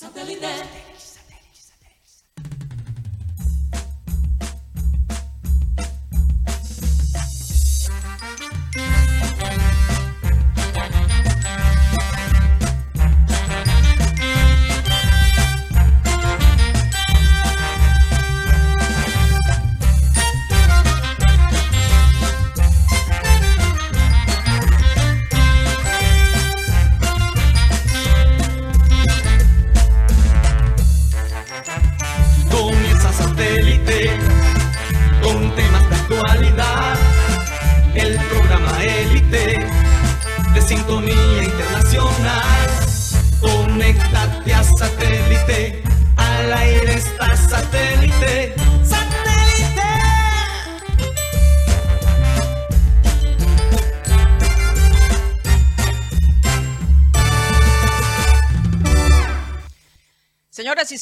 Comienza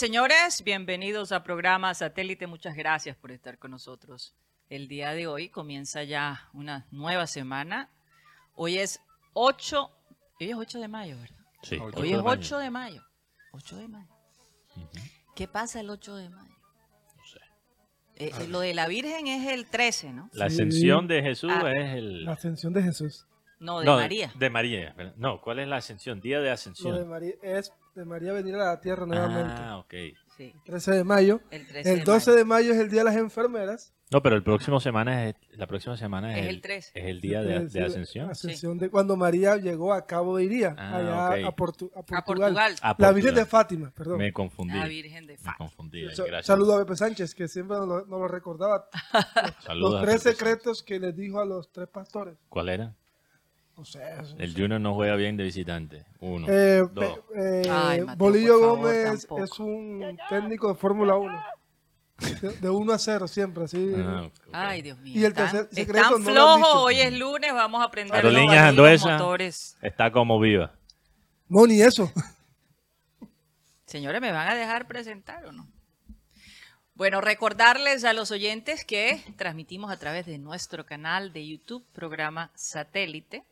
señores, bienvenidos a programa Satélite. Muchas gracias por estar con nosotros. El día de hoy comienza ya una nueva semana. Hoy es 8, hoy es 8 de mayo, ¿verdad? Sí. Hoy es 8 de mayo. 8 de mayo. ¿Qué pasa el 8 de mayo? No sé. Eh, eh, lo de la Virgen es el 13, ¿no? La Sí. ascensión de Jesús Ah. es el... La ascensión de Jesús. No, de no, María. De María. ¿verdad? No, ¿cuál es la ascensión? Día de Lo de ascensión. María, es de María venir a la tierra nuevamente. Ah, ok. Sí, 13 de mayo. el 13 El 12 de mayo es el Día de las Enfermeras. No, pero el próximo semana es... La próxima semana es, Es el 13. Es el día de, de ascensión. Ascensión de cuando María llegó a Cabo de Iría, Ah, allá ok. a, Portu- a Portugal. A Portugal. La Portugal. Virgen de Fátima, perdón. Me confundí. La Virgen de Me Fátima. confundí. Sa- Gracias. Saludo a Pepe Sánchez, que siempre nos lo, nos lo recordaba. Los tres secretos que les dijo a los tres pastores. ¿Cuál era? O sea, eso- El Junior no juega bien de visitante. Uno. Eh, dos. eh, Ay, Mateo, Bolillo favor, Gómez tampoco. es un técnico de Fórmula 1. De 1 a 0 siempre, así. Ah. Ay, Dios mío. Y el están, tercer secreto están no lo han flojos. dicho. Hoy es lunes. Vamos a aprender los Anduesa. motores. Está como viva. No, ni eso. Señores, ¿me van a dejar presentar o no? Bueno, recordarles a los oyentes que transmitimos a través de nuestro canal de YouTube, programa Satélite,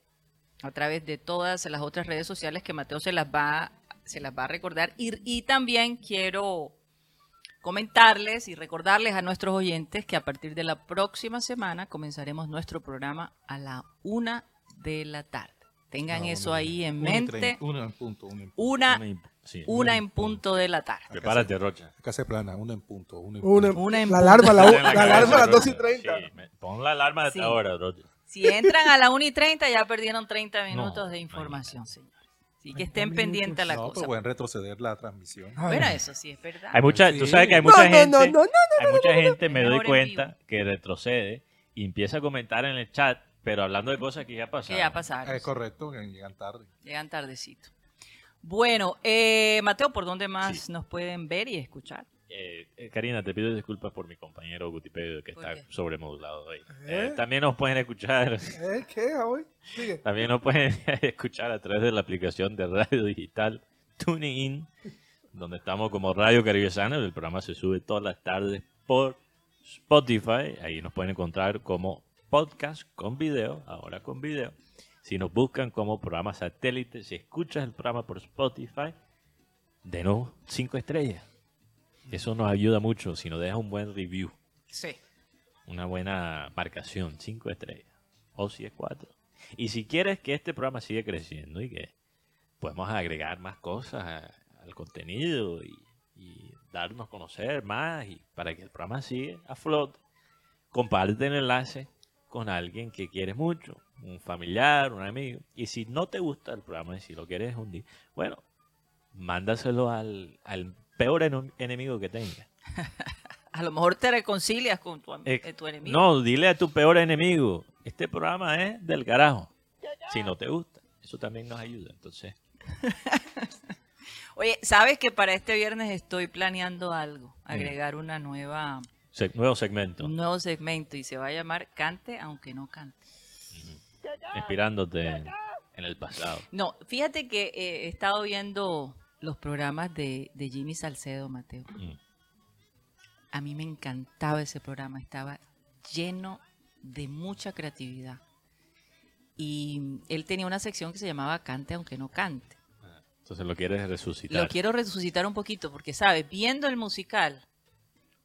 a través de todas las otras redes sociales que Mateo se las va, se las va a recordar. Y, y también quiero comentarles y recordarles a nuestros oyentes que a partir de la próxima semana comenzaremos nuestro programa a la una de la tarde. Tengan eso ahí en mente. Una en punto, una en punto. Una, Una sí. una en punto de la tarde. Prepárate, Rocha. Acá se plana, una en punto. Una en Una- punto. Una en la punto. alarma, la, la cabeza, alarma a las 2 y Rocha. 30. Sí, me- pon la alarma de Sí. ahora, Rocha. Si entran a la 1 y 30 ya perdieron 30 minutos No, de información, señores. Así que estén 30 pendientes a la No, cosa. pero pueden retroceder la transmisión. Ay. Bueno, eso sí es verdad. Hay mucha, Sí. tú sabes que hay No, mucha no, gente, no, no, no, no, hay mucha gente, me doy cuenta, que retrocede y empieza a comentar en el chat, pero hablando de cosas que ya que pasaron. ya pasaron. Es correcto, que llegan tarde. Llegan tardecito. Bueno, eh, Mateo, ¿por dónde más nos pueden ver y escuchar? Eh, eh, Karina, te pido disculpas por mi compañero Gutipedio que ¿Por está sobremodulado hoy. ¿Eh? Eh, también nos pueden escuchar, ¿Eh? ¿Qué? Hoy? Sigue. también nos pueden escuchar a través de la aplicación de radio digital Tuning In, donde estamos como Radio Caribesana. El programa se sube todas las tardes por Spotify. Ahí nos pueden encontrar como podcast con video, ahora con video. Si nos buscan como programa satélite, si escuchas el programa por Spotify, denos cinco estrellas. Eso nos ayuda mucho si nos dejas un buen review, Sí. una buena marcación, cinco estrellas. O si es cuatro. Y si quieres que este programa siga creciendo y que podemos agregar más cosas a- al contenido y, y darnos a conocer más y para que el programa siga a flote, comparte el enlace con alguien que quieres mucho, un familiar, un amigo. Y si no te gusta el programa y si lo quieres hundir, bueno, mándaselo al, al peor enemigo que tengas. A lo mejor te reconcilias con tu, Eh, eh, tu enemigo. No, dile a tu peor enemigo, este programa es del carajo. Si no te gusta, eso también nos ayuda. Entonces, Oye, ¿sabes que para este viernes estoy planeando algo? Agregar una nueva, se- nuevo segmento, un nuevo segmento y se va a llamar Cante aunque no cante. inspirándote en, en el pasado. No, fíjate que eh, he estado viendo los programas de, de Jimmy Salcedo, Mateo. Mm. A mí me encantaba ese programa, estaba lleno de mucha creatividad. Y él tenía una sección que se llamaba Cante aunque no cante. Entonces lo quieres resucitar. Lo quiero resucitar un poquito porque, ¿sabes? Viendo el musical,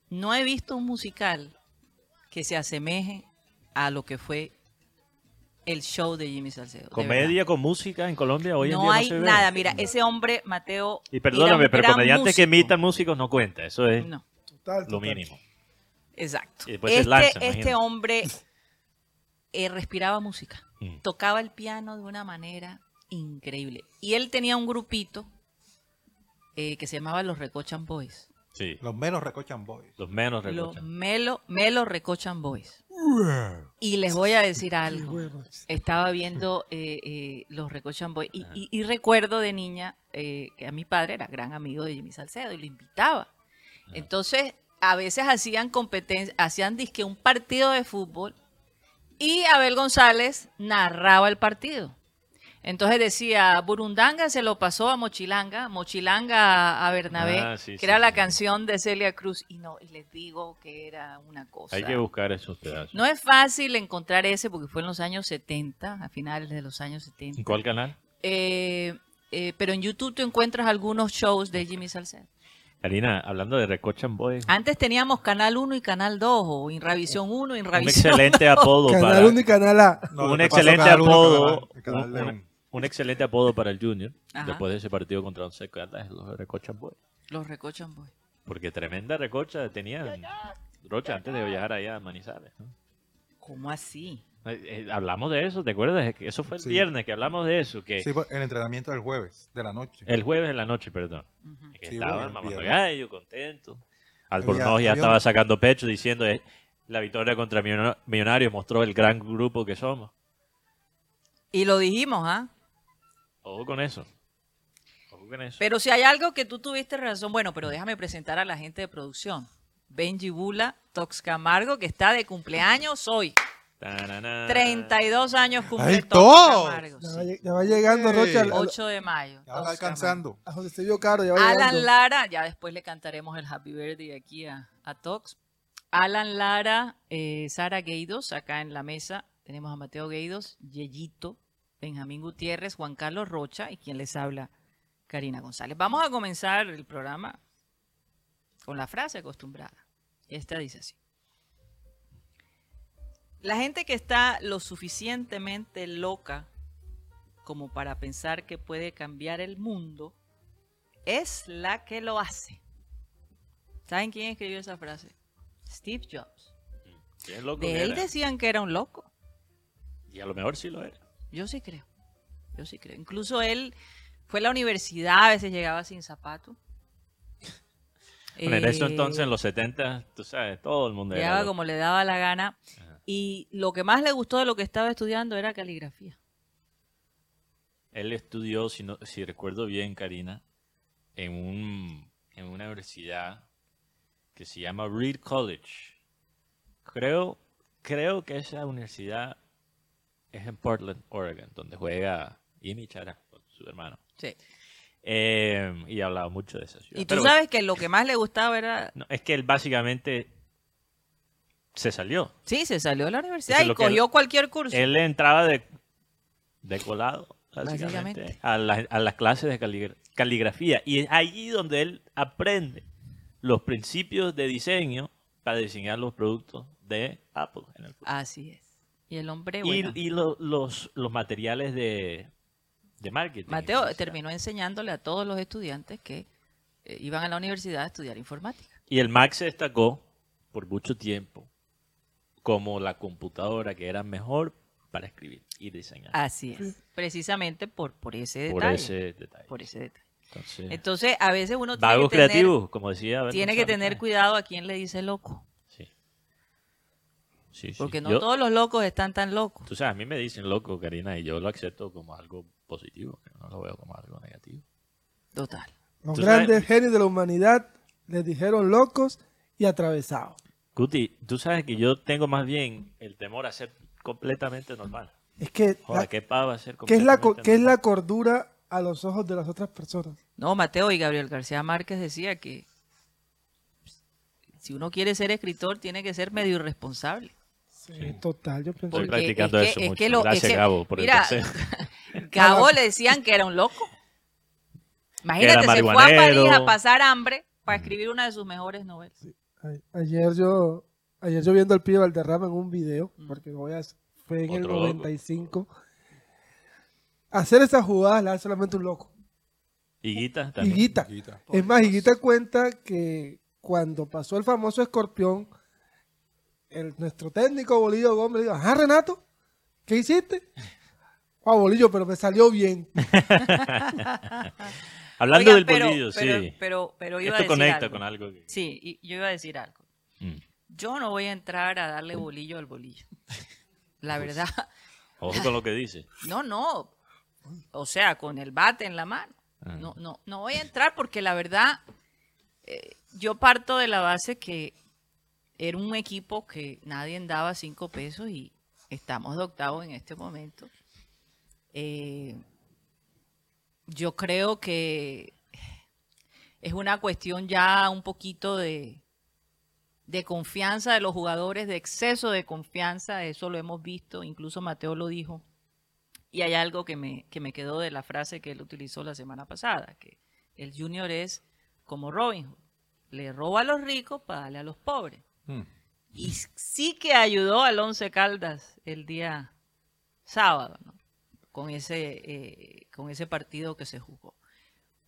no he visto un musical que se asemeje a lo que fue el show de Jimmy Salcedo. Comedia con música en Colombia hoy verdad. en No día hay no se ve. nada. Mira, ese hombre, Mateo. Y perdóname, pero comediantes que imitan músicos no cuenta. Eso es No, Total, lo mínimo. exacto. Este lanza, este hombre eh, respiraba música. Mm. Tocaba el piano de una manera increíble. Y él tenía un grupito eh, que se llamaba Los Recochan Boys. Sí, Los menos recochan boys. los menos Los recochan. Melo, Melo Recochan Boys. Y les voy a decir algo. Estaba viendo eh, eh, los Recochan Boys y, y- y recuerdo de niña eh, que a mi padre era gran amigo de Jimmy Salcedo y lo invitaba. Entonces, a veces hacían competencia, hacían disque un partido de fútbol y Abel González narraba el partido. Entonces decía, Burundanga se lo pasó a Mochilanga, Mochilanga a Bernabé, Ah, sí, que sí, era la sí. canción de Celia Cruz. Y no, y les digo que era una cosa. Hay que buscar esos pedazos. No es fácil encontrar ese porque fue en los años 70, a finales de los años 70. ¿En cuál canal? Eh, eh, pero en YouTube tú encuentras algunos shows de Jimmy Salcedo. Karina, hablando de Recochan Boys, Antes teníamos Canal 1 y Canal 2, o Inravisión 1, un Inravisión excelente apodo para Canal 1 y Canal A. No, un excelente Uno, apodo, Canal- Canal un. Un- excelente apodo para el Junior Ajá. después de ese partido contra Once Caldas, los Recochan Boys. Los Recochan Boys. Porque tremenda recocha tenían Rocha antes de viajar allá a Manizales. ¿no? ¿Cómo así? Eh, eh, hablamos de eso, ¿te acuerdas? Que Eso fue el Sí. viernes que hablamos de eso, que Sí, el entrenamiento del jueves, de la noche. el jueves en la noche, perdón. Ujú. Que Sí, estaban mamando gallo, contento. Albornoz ya había estaba sacando pecho diciendo eh, la victoria contra Millonario- Millonarios mostró el gran grupo que somos. Y lo dijimos, ¿ah? Ojo con eso. Ojo con eso. Pero si hay algo que tú tuviste razón, bueno, pero déjame presentar a la gente de producción. Benji Bula, Tox Camargo, que está de cumpleaños hoy. Tanana. 32 años cumple. Ya, sí. ya va llegando. Rocha al- al- 8 de mayo. Ya va alcanzando. a caro. Ya va Alan llegando. Lara, ya después le cantaremos el Happy Birthday aquí a, a Tox. Alan Lara, eh, Sara Gueidos, acá en la mesa tenemos a Mateo Gueidos, Yeyito, Benjamín Gutiérrez, Juan Carlos Rocha y quien les habla, Karina González. Vamos a comenzar el programa con la frase acostumbrada. Esta dice así. La gente que está lo suficientemente loca como para pensar que puede cambiar el mundo es la que lo hace. ¿Saben quién escribió esa frase? Steve Jobs. Loco De él era. decían que era un loco. Y a lo mejor sí lo era. Yo sí creo. Yo sí creo. Incluso él fue a la universidad, a veces llegaba sin zapato. Bueno, en eso Eh, entonces, en los 70, tú sabes, todo el mundo era Llegaba como le daba la gana. Ajá. Y lo que más le gustó de lo que estaba estudiando era caligrafía. Él estudió, si, no, si recuerdo bien, Karina, en, un, en una universidad que se llama Reed College. Creo, creo que esa universidad es en Portland, Oregon, donde juega Jimmy Chara, su hermano. Sí. Eh, y ha hablado mucho de esa ciudad. Y tú Pero sabes que lo que más le gustaba era... no, es que él básicamente se salió. Sí, se salió de la universidad Eso y cogió cualquier curso. Él entraba de, de colado, básicamente, Básicamente. a, las- a las clases de caligra- caligrafía. Y es allí donde él aprende los principios de diseño para diseñar los productos de Apple. en el futuro. Así es. Y el hombre, y bueno, y lo- los, los materiales de, de marketing. Mateo terminó enseñándole a todos los estudiantes que eh, iban a la universidad a estudiar informática. Y el Mac se destacó por mucho tiempo como la computadora que era mejor para escribir y diseñar. Así es. Precisamente por, por ese por detalle. ese detalle. Por ese detalle. Entonces, Entonces, a veces uno tiene vagos que tener, creativos, como decía. Tiene que tener cuidado a quién le dice loco. Sí. Sí, sí. Porque no Yo- todos los locos están tan locos. Tú sabes, a mí me dicen loco, Karina, y yo lo acepto como algo positivo, que no lo veo como algo negativo. Total. Los grandes sabes- genios de la humanidad les dijeron locos y atravesados. Cuti, tú sabes que yo tengo más bien el temor a ser completamente normal. Es que, Joder, la- qué pava ser ¿qué es, la, completamente qué es la cordura a los ojos de las otras personas? No, Mateo y Gabriel García Márquez decía que si uno quiere ser escritor tiene que ser medio irresponsable. Sí, Total, yo pienso Estoy practicando es que- eso es mucho. que lo- es Gracias, que- Gabo, por mira, el. Gabo le decían que era un loco. Imagínate, se fue a. París a pasar hambre para escribir una de sus mejores novelas. Ayer yo, ayer yo viendo al pibe Valderrama en un video, Mm. porque voy a, fue en el Otro loco. 95. Hacer esas jugadas la hace solamente un loco. Higuita también. Higuita. Higuita. Es más, Higuita cuenta que cuando pasó el famoso escorpión, el, nuestro técnico Bolillo Gómez le dijo, ajá Renato, ¿qué hiciste? Ah, Bolillo, pero me salió bien. Hablando Oigan, del pero, bolillo, pero, sí. Pero, pero iba a Esto decir conecta algo. con algo. que- Sí, y yo iba a decir algo. Mm. Yo no voy a entrar a darle bolillo al bolillo. La Pues, verdad. Ojo con lo que dice. No, no. O sea, con el bate en la mano. Ah. No, no, no voy a entrar porque la verdad, eh, yo parto de la base que era un equipo que nadie daba cinco pesos y estamos de octavo en este momento. Eh, yo creo que es una cuestión ya un poquito de, confianza de los jugadores, de exceso de confianza, eso lo hemos visto, incluso Mateo lo dijo. Y hay algo que me, que me quedó de la frase que él utilizó la semana pasada, que el junior es como Robin Hood, le roba a los ricos para darle a los pobres. Mm. Y sí que ayudó al Once Caldas el día sábado, ¿no? con, ese, eh, con ese partido que se jugó.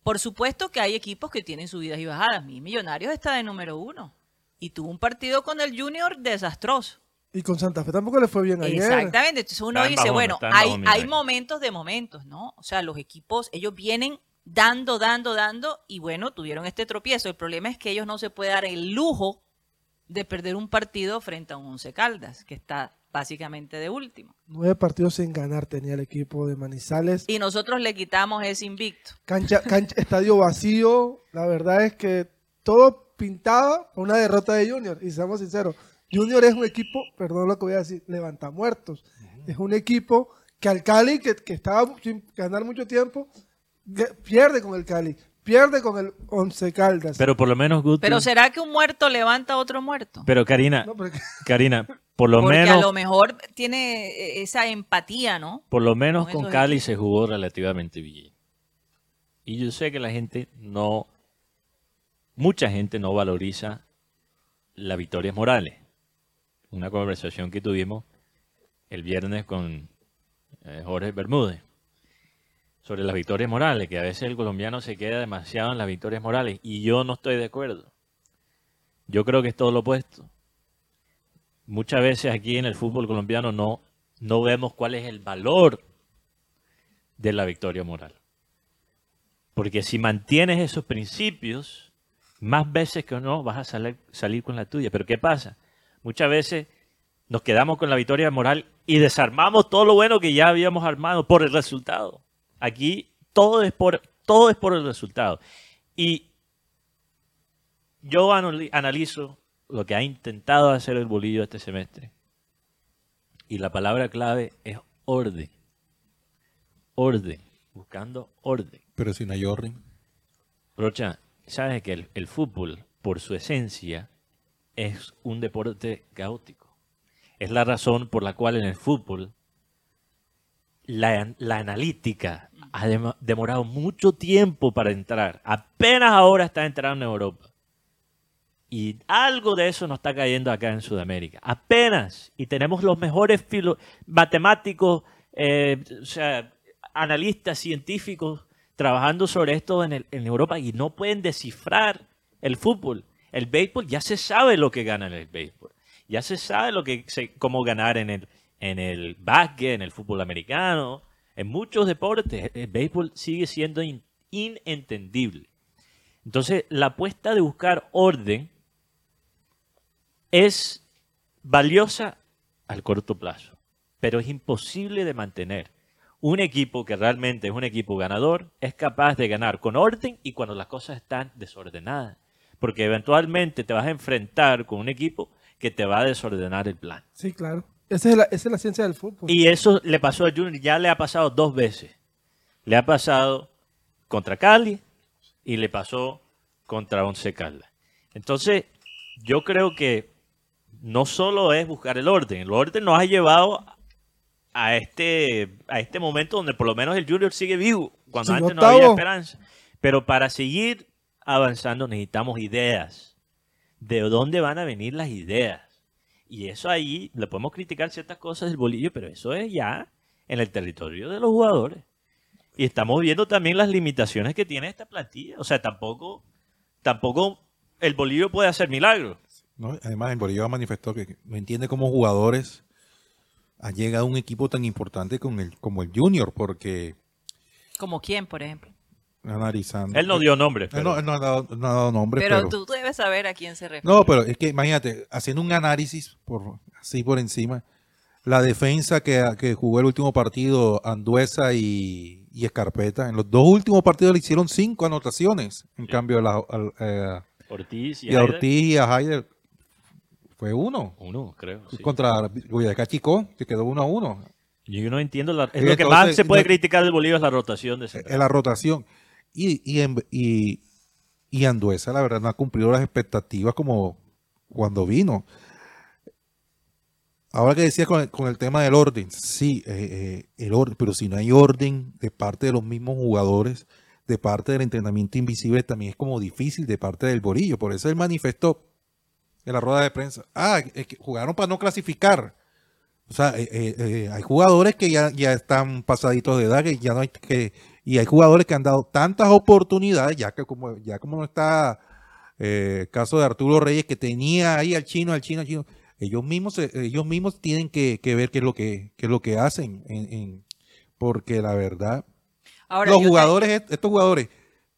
Por supuesto que hay equipos que tienen subidas y bajadas. Mi Millonarios está de número uno y tuvo un partido con el Junior desastroso. Y con Santa Fe tampoco le fue bien ayer. Exactamente. Entonces uno dice, bajón, bueno, hay, bajón, hay momentos de momentos, ¿no? O sea, los equipos, ellos vienen dando, dando, dando y bueno, tuvieron este tropiezo. El problema es que ellos no se pueden dar el lujo de perder un partido frente a un Once Caldas, que está básicamente de último. Nueve partidos sin ganar tenía el equipo de Manizales. Y nosotros le quitamos ese invicto. Cancha, cancha, estadio vacío. La verdad es que todo pintaba por una derrota de Junior. Y seamos sinceros, Junior es un equipo, perdón lo que voy a decir, levanta muertos. Es un equipo que al Cali, que, que estaba sin ganar mucho tiempo, pierde con el Cali, pierde con el Once Caldas. Pero por lo menos Guti. Pero ¿será que un muerto levanta a otro muerto? Pero Karina, No, porque- Karina, por lo Porque a menos, lo mejor tiene esa empatía, ¿no? por lo menos con Cali equipos. se jugó relativamente bien. Y yo sé que la gente no, mucha gente no valoriza la Victoria Morales. Una conversación que tuvimos el viernes con eh, Jorge Bermúdez sobre las victorias morales, que a veces el colombiano se queda demasiado en las victorias morales y yo no estoy de acuerdo. Yo creo que es todo lo opuesto. Muchas veces aquí en el fútbol colombiano no, no vemos cuál es el valor de la victoria moral. Porque si mantienes esos principios, más veces que no vas a salir, salir con la tuya. Pero ¿qué pasa? Muchas veces nos quedamos con la victoria moral y desarmamos todo lo bueno que ya habíamos armado por el resultado. Aquí todo es por, todo es por el resultado. Y yo anali- analizo lo que ha intentado hacer el bolillo este semestre. Y la palabra clave es orden. Orden. Buscando orden. Pero si no hay orden. Rocha, sabes que el, el fútbol, por su esencia, es un deporte caótico. Es la razón por la cual en el fútbol la, la analítica ha dem- demorado mucho tiempo para entrar. Apenas ahora está entrando en Europa. Y algo de eso nos está cayendo acá en Sudamérica. Apenas. Y tenemos los mejores matemáticos, eh, o sea, analistas científicos trabajando sobre esto en, Europa y no pueden descifrar el fútbol. El béisbol ya se sabe lo que gana en el béisbol. Ya se sabe lo que cómo ganar en el, en el básquet, en el fútbol americano, en muchos deportes. El béisbol sigue siendo in- inentendible. Entonces, la apuesta de buscar orden es valiosa al corto plazo, pero es imposible de mantener. Un equipo que realmente es un equipo ganador es capaz de ganar con orden y cuando las cosas están desordenadas, porque eventualmente te vas a enfrentar con un equipo que te va a desordenar el plan. Sí, claro. Esa es la, esa es la ciencia del fútbol. Y eso le pasó a Junior, ya le ha pasado dos veces. Le ha pasado contra Cali y le pasó contra Once Caldas. Entonces, yo creo que no solo es buscar el orden, el orden nos ha llevado a este, a este momento donde por lo menos el Junior sigue vivo, cuando Sí, antes no había esperanza. Pero para seguir avanzando necesitamos ideas. ¿De dónde van a venir las ideas? Y eso ahí, le podemos criticar ciertas cosas del bolillo, pero eso es ya en el territorio de los jugadores. Y estamos viendo también las limitaciones que tiene esta plantilla. O sea, tampoco, tampoco el bolillo puede hacer milagros. ¿no? Además, el Bolívar manifestó que no entiende cómo jugadores ha llegado a un equipo tan importante con el, como el Junior, porque ¿Como quién, por ejemplo? Analizando. Él no dio nombre. Él no, él no ha dado, no ha dado nombres, Pero, pero. tú debes saber a quién se refiere. No, pero es que imagínate, haciendo un análisis por así por encima, la defensa que, que jugó el último partido, Anduesa y, y Escarpeta, en los dos últimos partidos le hicieron cinco anotaciones. En cambio, la- al- eh, Ortiz y, y a Ortiz y a Haider fue uno. Uno, creo. sí. Contra Boyacá Chico, que quedó uno a uno. Yo no entiendo. La, Y lo que entonces, más se puede no- criticar del Bolívar es la rotación de en central. la rotación. Y, y, y, y Anduesa, la verdad, no ha cumplido las expectativas como cuando vino. Ahora que decía con el, tema del orden, sí, eh, eh, el orden, pero si no hay orden de parte de los mismos jugadores, de parte del entrenamiento invisible, también es como difícil de parte del Borillo. Por eso él manifestó en la rueda de prensa, ah, es que jugaron para no clasificar. O sea, eh, hay jugadores que ya, ya están pasaditos de edad, que ya no hay que, y hay jugadores que han dado tantas oportunidades, ya que como, ya como no está eh, el caso de Arturo Reyes, que tenía ahí al chino, al chino, al chino, ellos mismos, ellos mismos tienen que, que ver qué es lo que, qué es lo que hacen, en, en- porque la verdad, Ahora, los te- jugadores, est- estos jugadores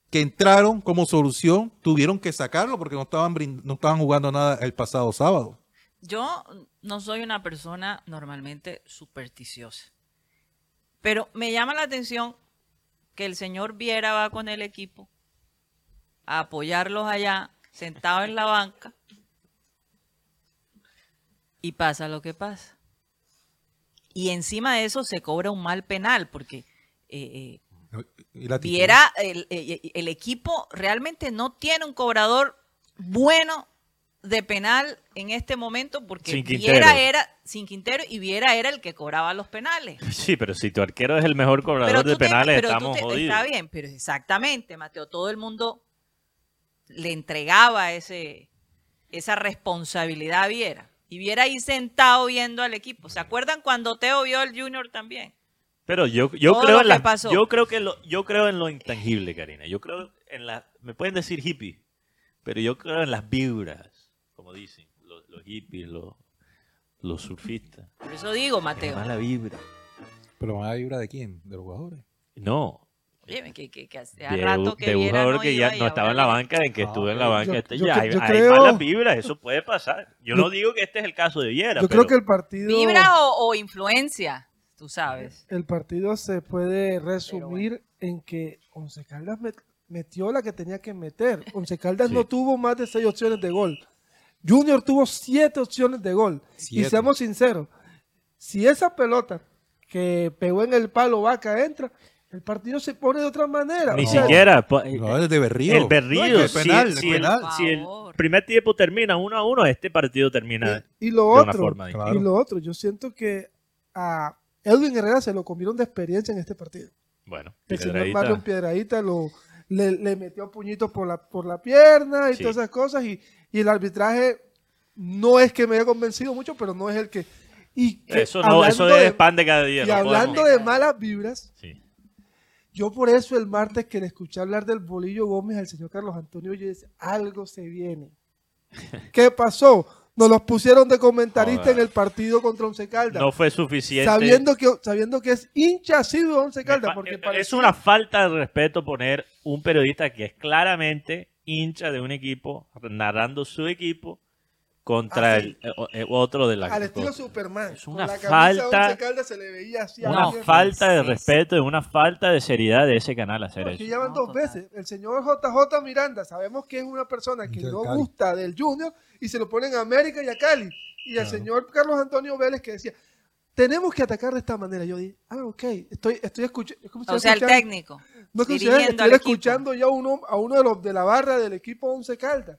que entraron como solución, tuvieron que sacarlo porque no estaban, no estaban jugando nada el pasado sábado. Yo no soy una persona normalmente supersticiosa, pero me llama la atención que el señor Viera va con el equipo a apoyarlos allá, sentado en la banca, y pasa lo que pasa. Y encima de eso se cobra un mal penal, porque eh, eh, Viera, el, el- el equipo realmente no tiene un cobrador bueno de penal en este momento porque Viera era sin Quintero y Viera era el que cobraba los penales. Sí, pero si tu arquero es el mejor cobrador de te- penales, estamos te- jodidos. Está bien, pero exactamente, Mateo, todo el mundo le entregaba ese esa responsabilidad a Viera. Y Viera ahí sentado viendo al equipo. ¿Se acuerdan cuando Teo vio al Junior también? Pero yo, yo Todo creo en yo creo que lo, yo creo en lo intangible, Karina. Yo creo en la, me pueden decir hippie, pero yo creo en las vibras, como dicen los, los hippies, los, los surfistas. Por eso digo, Mateo. mala vibra. Pero van a vibra de quién? De los jugadores. No, Oye, que, que, que hace de, rato que de un jugador no que ya no estaba ahora en la banca, en que Ah, estuvo en la banca. yo- este- yo ya, cre- hay, malas vibras, eso puede pasar. Yo no digo que este es el caso de Viera, Yo pero creo que el partido, ¿Vibra o, o influencia? Tú sabes. el partido se puede resumir en que Once Caldas met- metió la que tenía que meter. Once Caldas Sí. no tuvo más de seis opciones de gol. Junior tuvo siete opciones de gol. Y seamos sinceros, si esa pelota que pegó en el palo vaca entra, el partido se pone de otra manera. ni O sea, siquiera. eh, No, es de Berrío. El Berrío, No, es que si, el penal, el si el, penal. Por si el favor. primer tiempo termina 1 a 1, este partido termina Y, y lo de una otro, forma. Claro. y lo otro, yo siento que a Edwin Herrera se lo comieron de experiencia en este partido. Bueno, El señor Piedradita, Marlon Piedradita lo, le, le metió puñitos por la, por la pierna y Sí. todas esas cosas. Y, y el arbitraje no es que me haya convencido mucho, pero no es el que. Y que Eso, no, eso es de- pan de cada día. Y no hablando podemos- de malas vibras, Sí. yo por eso el martes que le escuché hablar del bolillo Gómez al señor Carlos Antonio, yo decía, algo se viene. ¿Qué pasó? Nos los pusieron de comentarista Joder. en el partido contra Once Caldas. No fue suficiente. sabiendo que, sabiendo que es hincha asiduo de Once Caldas. Porque es parecía- una falta de respeto poner un periodista que es claramente hincha de un equipo, narrando su equipo contra Ah, el eh, eh, otro de la al estilo Superman. Es Con una falta- se le veía así una falta de sí, respeto y una falta de seriedad de ese canal hacer Porque eso. ya van No, dos total. veces. El señor JJ Miranda, sabemos que es una persona que Del no Cali. gusta del Junior y se lo ponen a América y a Cali. Y el Claro. señor Carlos Antonio Vélez que decía, tenemos que atacar de esta manera. Yo dije, ah, ok, estoy, estoy escuchando. O sea, el técnico. No es estoy escuchando ya uno, a uno de los de la barra del equipo Once Caldas.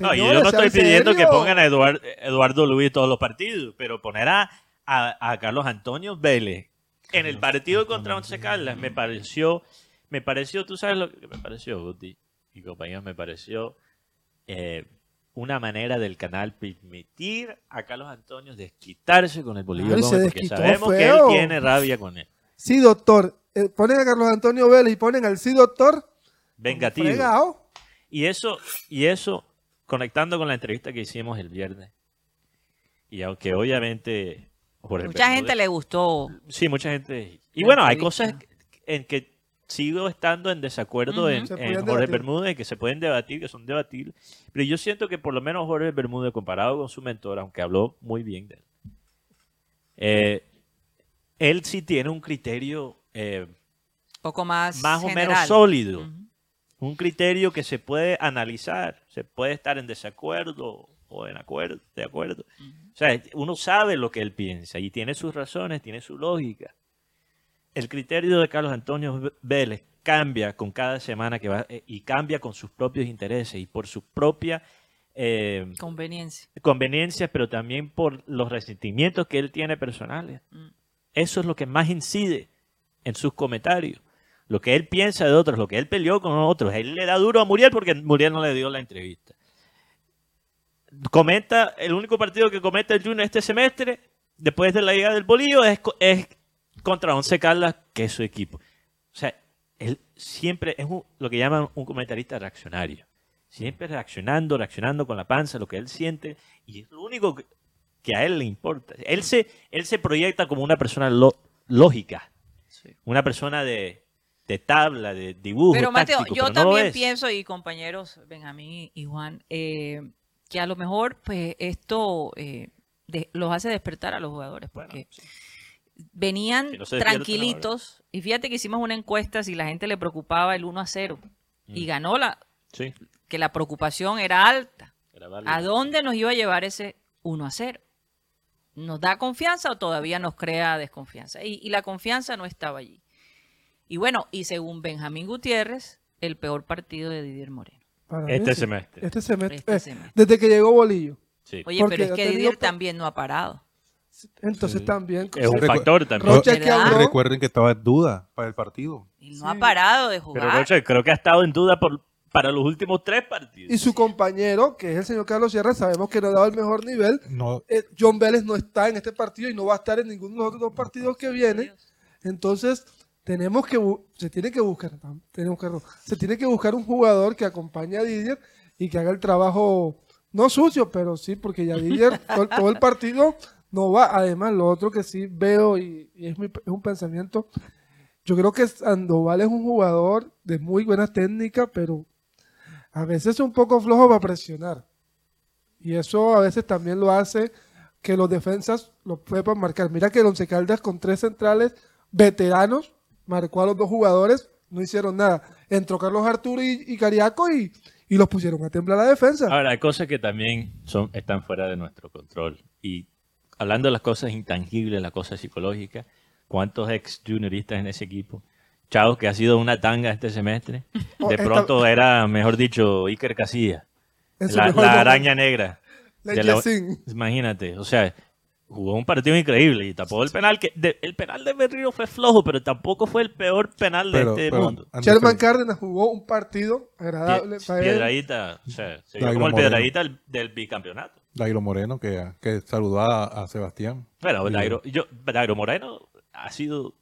No, y yo Señores, no estoy pidiendo que pongan a Eduard- Eduardo Luis todos los partidos, pero poner a, a- a Carlos Antonio Vélez en el partido contra Once Caldas me pareció, me pareció, tú sabes lo que me pareció, Guti y compañeros, me pareció eh, una manera del canal permitir a Carlos Antonio desquitarse con el Bolívar Gómez, porque sabemos que él tiene rabia con él. Sí, doctor. Eh, ponen a Carlos Antonio Vélez y ponen al sí, doctor. Vengativo. Fregado. Y eso, y eso, conectando con la entrevista que hicimos el viernes, y aunque obviamente... Jorge Mucha Bermúdez- gente le gustó. Sí, mucha gente. Y bueno, hay cosas en que sigo estando en desacuerdo en, Jorge. Bermúdez, que se pueden debatir, que son debatibles. Pero yo siento que por lo menos Jorge Bermúdez, comparado con su mentor, aunque habló muy bien de él, eh, él sí tiene un criterio eh, poco más. más o menos sólido. Un criterio que se puede analizar, se puede estar en desacuerdo o en acuerdo, de acuerdo. O sea, uno sabe lo que él piensa y tiene sus razones, tiene su lógica. El criterio de Carlos Antonio Vélez cambia con cada semana que va eh, y cambia con sus propios intereses y por su propia eh, Conveniencia. conveniencias, pero también por los resentimientos que él tiene personales. Mm. Eso es lo que más incide en sus comentarios. Lo que él piensa de otros, lo que él peleó con otros. Él le da duro a Muriel porque Muriel no le dio la entrevista. Comenta, el único partido que comenta el Junior este semestre, después de la llegada del Bolillo, es, es contra Once Caldas, que es su equipo. O sea, él siempre es un- lo que llaman un comentarista reaccionario. Siempre reaccionando, reaccionando con la panza, lo que él siente, y es lo único que, que a él le importa. Él se, él se proyecta como una persona lo- lógica, Sí. una persona de, de tabla, de dibujo. Pero Mateo, táctico, yo pero también pienso, y compañeros Benjamín y Juan, eh, que a lo mejor pues esto eh, de- los hace despertar a los jugadores, Bueno, porque venían no tranquilitos, y fíjate que hicimos una encuesta si la gente le preocupaba el 1 a 0, y Mm. ganó la, Sí, que la preocupación era alta. era. ¿A dónde nos iba a llevar ese 1 a 0? ¿Nos da confianza o todavía nos crea desconfianza? Y, y la confianza no estaba allí. Y bueno, y según Benjamín Gutiérrez, el peor partido de Didier Moreno. Mí Este semestre. Este semestre. Este eh, semestre. Desde que llegó Bolillo. Sí. Oye, Porque pero es que Didier también no ha parado. Entonces Sí. también. Es un factor también. Rocha que ¿Verdad? habló. Recuerden que estaba en duda para el partido. Y no Sí. ha parado de Pero jugar. Rocha, creo que ha estado en duda por, para los últimos tres partidos. Y su compañero, que es el señor Carlos Sierra, sabemos que no ha dado el mejor nivel. No, Eh, John Vélez no está en este partido y no va a estar en ninguno de los otros dos partidos que vienen. Entonces, tenemos que se tiene que buscar, tenemos que, se tiene que buscar un jugador que acompañe a Didier y que haga el trabajo no sucio, pero sí, porque ya Didier todo, todo el partido no va. Además, lo otro que sí veo y, es, mi- un pensamiento, yo creo que Sandoval es un jugador de muy buena técnica, pero a veces es un poco flojo para presionar. Y eso a veces también lo hace que los defensas lo puedan marcar. Mira que el Once Caldas con tres centrales veteranos marcó a los dos jugadores, no hicieron nada. Entró Carlos Arturo y, y Cariaco y, y los pusieron a temblar la defensa. Ahora, hay cosas que también son, están fuera de nuestro control. Y hablando de las cosas intangibles, las cosas psicológicas, ¿cuántos ex junioristas en ese equipo? Chao, que ha sido una tanga este semestre. Oh, De esta- pronto era, mejor dicho, Iker Casillas. La, araña negra. La la- imagínate, o sea, jugó un partido increíble y tapó el penal. que de- El penal de Berrío fue flojo, pero tampoco fue el peor penal de pero, este pero mundo. Sherman Cárdenas jugó un partido agradable Pie- para él. Piedradita, o sea, se vio como el Moreno. piedradita del, del bicampeonato. Dairo Moreno, que, que saludó a, a Sebastián. Bueno, Dairo, yo, Dairo Moreno ha sido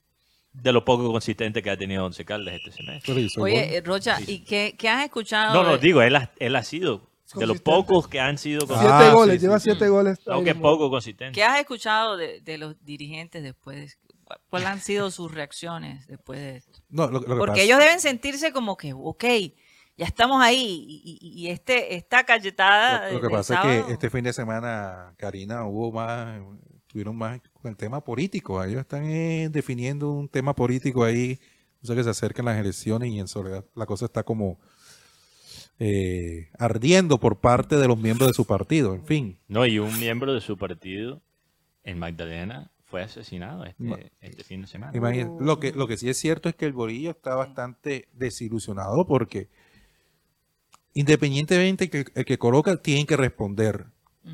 de lo poco consistente que ha tenido Once Caldas este semestre. Oye, Rocha, Sí. ¿y qué, qué has escuchado? No, no, de- digo, él ha, él ha sido de los pocos que han sido Siete consistentes. Ah, goles, sí, lleva sí, siete sí. goles. Aunque poco consistente. ¿Qué has escuchado de, de los dirigentes después de cu- ¿Cuáles han sido sus reacciones después de esto? No, lo- lo que Porque pasa- ellos deben sentirse como que, ok, ya estamos ahí y, este, esta cachetada Lo, lo que pasa sábado- es que este fin de semana, Karina, hubo más, tuvieron más con el tema político. Ellos están eh, definiendo un tema político ahí. O sea que se acercan las elecciones y en soledad la cosa está como eh, ardiendo por parte de los miembros de su partido. En fin, No, y un miembro de su partido en Magdalena fue asesinado Ma- este, este fin de semana. imagínate. Lo que, lo que sí es cierto es que el Borillo está bastante desilusionado porque independientemente que el que coloca tiene que responder.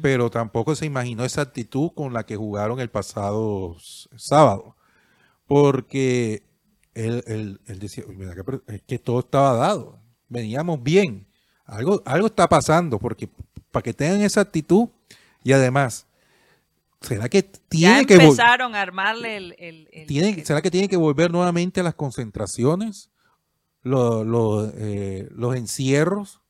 pero tampoco se imaginó esa actitud con la que jugaron el pasado sábado. Porque él, él- él decía, "Uy, mira que es que todo estaba dado, veníamos bien, algo, algo está pasando, porque para que tengan esa actitud y además, ¿será que Ya tiene que vol- empezaron a armarle el... el- el- tiene- el- ¿Será que tiene que volver nuevamente a las concentraciones? Lo- lo- eh, los encierros?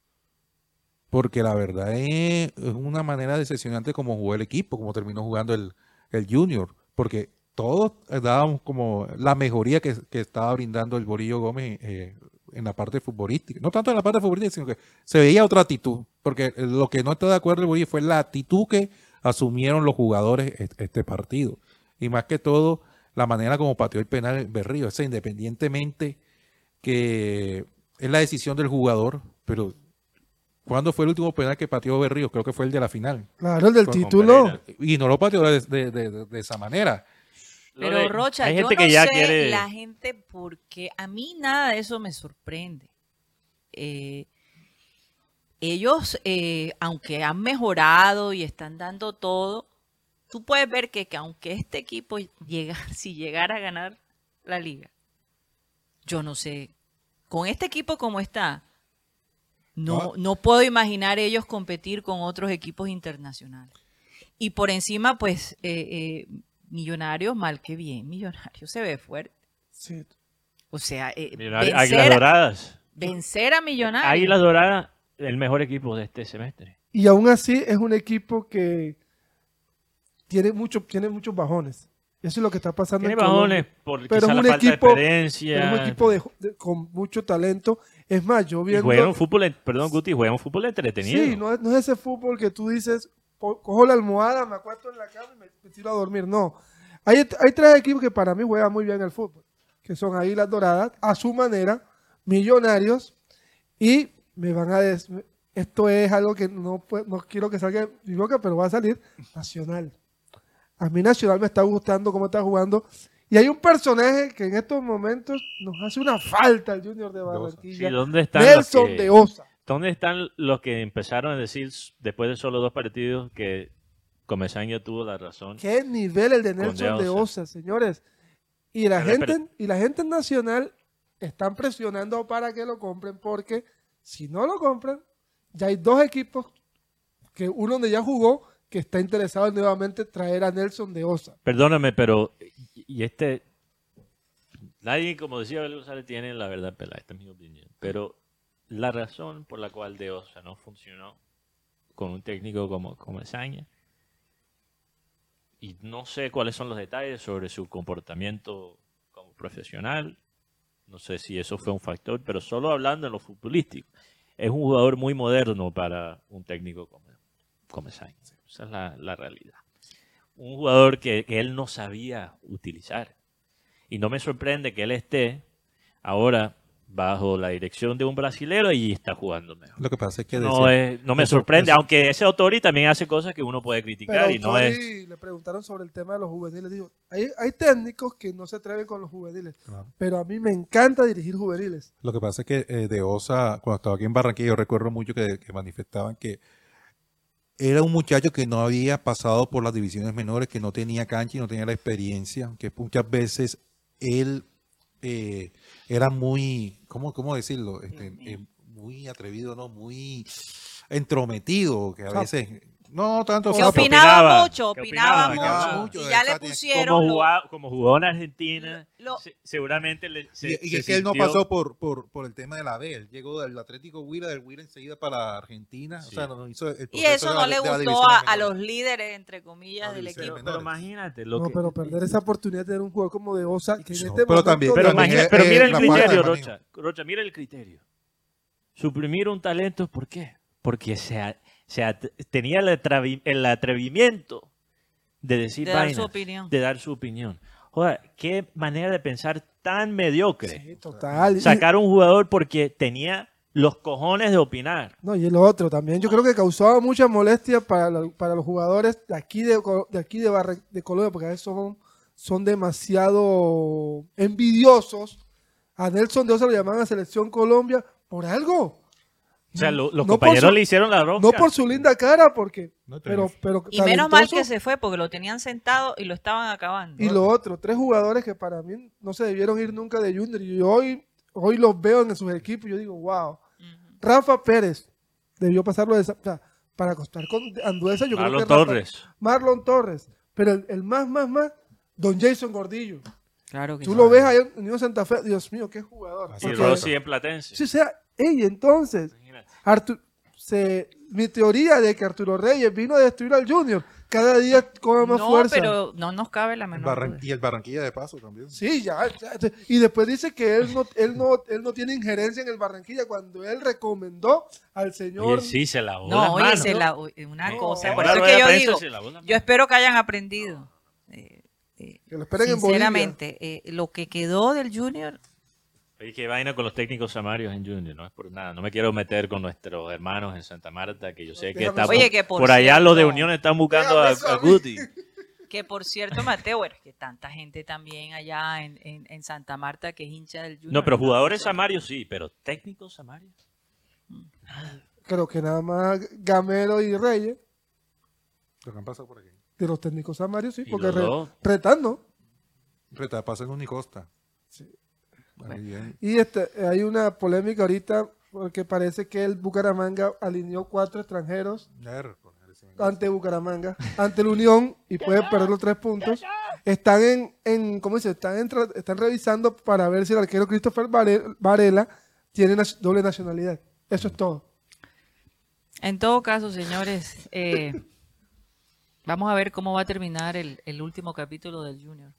Porque la verdad es, una manera decepcionante como jugó el equipo, como terminó jugando el, el Junior. Porque todos eh, dábamos como la mejoría que, estaba brindando el Borillo Gómez eh, en la parte futbolística. No tanto en la parte futbolística, sino que se veía otra actitud. Porque lo que no está de acuerdo el Borillo fue la actitud que asumieron los jugadores est- este partido. Y más que todo, la manera como pateó el penal Berrío. O sea, independientemente que es la decisión del jugador, pero ¿cuándo fue el último penal que pateó Berrío? Creo que fue el de la final. Claro, el del título. Y no lo pateó de, de- de- de esa manera. Pero Rocha, hay yo gente no que ya sé quiere... la gente porque a mí nada de eso me sorprende. Eh, ellos, eh, aunque han mejorado y están dando todo, tú puedes ver que, que aunque este equipo llega, si llegara a ganar la liga, yo no sé, con este equipo como está, no, No. puedo imaginar ellos competir con otros equipos internacionales. Y por encima, pues, eh, eh, Millonarios, mal que bien, Millonarios se ve fuerte. Sí. O sea, eh, Águilas Doradas. vencer a Millonarios. Águilas Doradas, el mejor equipo de este semestre. Y aún así es un equipo que tiene, mucho, tiene muchos bajones. Eso es lo que está pasando Tiene bajones por Pero es la un falta equipo- de experiencia. Es un equipo de- de- con mucho talento. Es más, yo y viendo... juegan un fútbol, perdón Guti, juegan un fútbol entretenido. Sí, no es, no es ese fútbol que tú dices, cojo la almohada, me acuesto en la cama y me, me tiro a dormir. No. Hay, hay tres equipos que para mí juegan muy bien el fútbol, que son Águilas Doradas, a su manera, Millonarios, y me van a decir, esto es algo que no, no quiero que salga de mi boca, pero va a salir, Nacional. A mí Nacional me está gustando cómo está jugando. Y hay un personaje que en estos momentos nos hace una falta el Junior de Sí, Barranquilla. ¿dónde están los Nelson que- de Osa. ¿Dónde están los que empezaron a decir después de solo dos partidos que Comesaña tuvo la razón? ¿Qué nivel el de Nelson de de Osa. Osa, señores? Y la Pero, gente, y la gente en nacional están presionando para que lo compren porque si no lo compran, ya hay dos equipos que uno donde ya jugó que está interesado en nuevamente traer a Nelson de Osa. Perdóname, pero y este nadie, como decía Abel González, tiene la verdad pelada, esta es mi opinión. Pero la razón por la cual De Osa no funcionó con un técnico como Comesaña y no sé cuáles son los detalles sobre su comportamiento como profesional. No sé si eso fue un factor, pero solo hablando en lo futbolístico. Es un jugador muy moderno para un técnico como Comesaña. Esa es la, la realidad. Un jugador que, que él no sabía utilizar. Y no me sorprende que él esté ahora bajo la dirección de un brasilero y está jugando mejor. Lo que pasa es que No, decía- es- no me eso- sorprende, eso- aunque ese Autori también hace cosas que uno puede criticar Pero y no es... le preguntaron sobre el tema de los juveniles. Digo, hay, hay técnicos que no se atreven con los juveniles, Claro. pero a mí me encanta dirigir juveniles. Lo que pasa es que eh, de Osa, cuando estaba aquí en Barranquilla, yo recuerdo mucho que, que manifestaban que era un muchacho que no había pasado por las divisiones menores, que no tenía cancha y no tenía la experiencia, que muchas veces él eh, era muy, ¿cómo, cómo decirlo? Este, eh, muy atrevido, ¿no? Muy entrometido, que a veces, no tanto Que opinaba, opinaba, mucho, opinaba, opinaba, mucho. mucho, y ya le pusieron. Como, lo- jugaba- como jugó en Argentina, lo- se- seguramente le, se- Y, y se es que él no pasó por, por, por el tema de la B, él llegó del Atlético Huila, del Huila enseguida para Argentina, Sí. o sea, no hizo el y eso no la- le gustó a, a los líderes, entre comillas, del equipo. Pero, menores. pero imagínate lo No, que... pero perder esa oportunidad de tener un jugador como de Osa, que en No, este pero también- Pero, también imagina- es- pero es mira el criterio. Rocha. Rocha, mira el criterio. Suprimir un talento, ¿por qué? Porque se, a- se at- tenía el, atrevi- el atrevimiento de decir De dar vainas, su opinión. de dar su opinión. Joder, qué manera de pensar tan mediocre. Sí, total. Sacar un jugador porque tenía los cojones de opinar. No, y el otro también, yo creo que causaba mucha molestia para, la- para los jugadores de aquí de, de aquí de, Barra- de Colombia, porque a veces son, son demasiado envidiosos. A Nelson de Osa lo llamaban a Selección Colombia por algo. O sea, lo- los No por compañeros su- le hicieron la bronca. No por su linda cara, porque. No, Pero, pero Y menos mal que se fue porque lo tenían sentado y lo estaban acabando. Y lo otro, tres jugadores que para mí no se debieron ir nunca de Junior. Y hoy, hoy los veo en sus equipos y yo digo, wow. Rafa Pérez debió pasarlo de esa, o sea, para acostar con Anduesa. Yo Marlon creo que Rafa- Torres. Marlon Torres. Pero el, el más, más, más, Don Jason Gordillo. Claro que Tú lo ves ahí en Unión Santa Fe. Dios mío, qué jugador. Y Rossi en Platense. Sí, o sea, ey, entonces. Artu- se, mi teoría de que Arturo Reyes vino a destruir al Junior, cada día cobra más No, fuerza. pero no nos cabe la menor Barran- y el Barranquilla de paso también. Sí, ya. Y después dice que él no, él no, él no tiene injerencia en el Barranquilla cuando él recomendó al señor. Oye, sí, se lavó No, las oye, manos. se la- una cosa. Por eso es que yo digo, yo espero que hayan aprendido. Eh, eh, Que lo esperen en sinceramente, eh, lo que quedó del Junior, Oye, qué vaina con los técnicos samarios en Junior, no es por nada. No me quiero meter con nuestros hermanos en Santa Marta, que yo sé que está Oye, por, que por por allá los de Unión están buscando a, a. Guti. que por cierto, Mateo, bueno, es que tanta gente también allá en, en- en Santa Marta que es hincha del Junior. No, pero jugadores samarios sí, pero técnicos samarios. Creo que nada más Gamero y Reyes, Lo que han pasado por aquí. de los técnicos samarios, sí, porque los re- retando. Reta, pasa en Unicosta. Y este, hay una polémica ahorita porque parece que el Bucaramanga alineó cuatro extranjeros ante Bucaramanga, ante la Unión y puede perder los tres puntos. Están en, en ¿cómo dice? Están, en están revisando para ver si el arquero Christopher Vare- Varela tiene doble nacionalidad. Eso es todo. En todo caso, señores, eh, vamos a ver cómo va a terminar el, el último capítulo del Junior.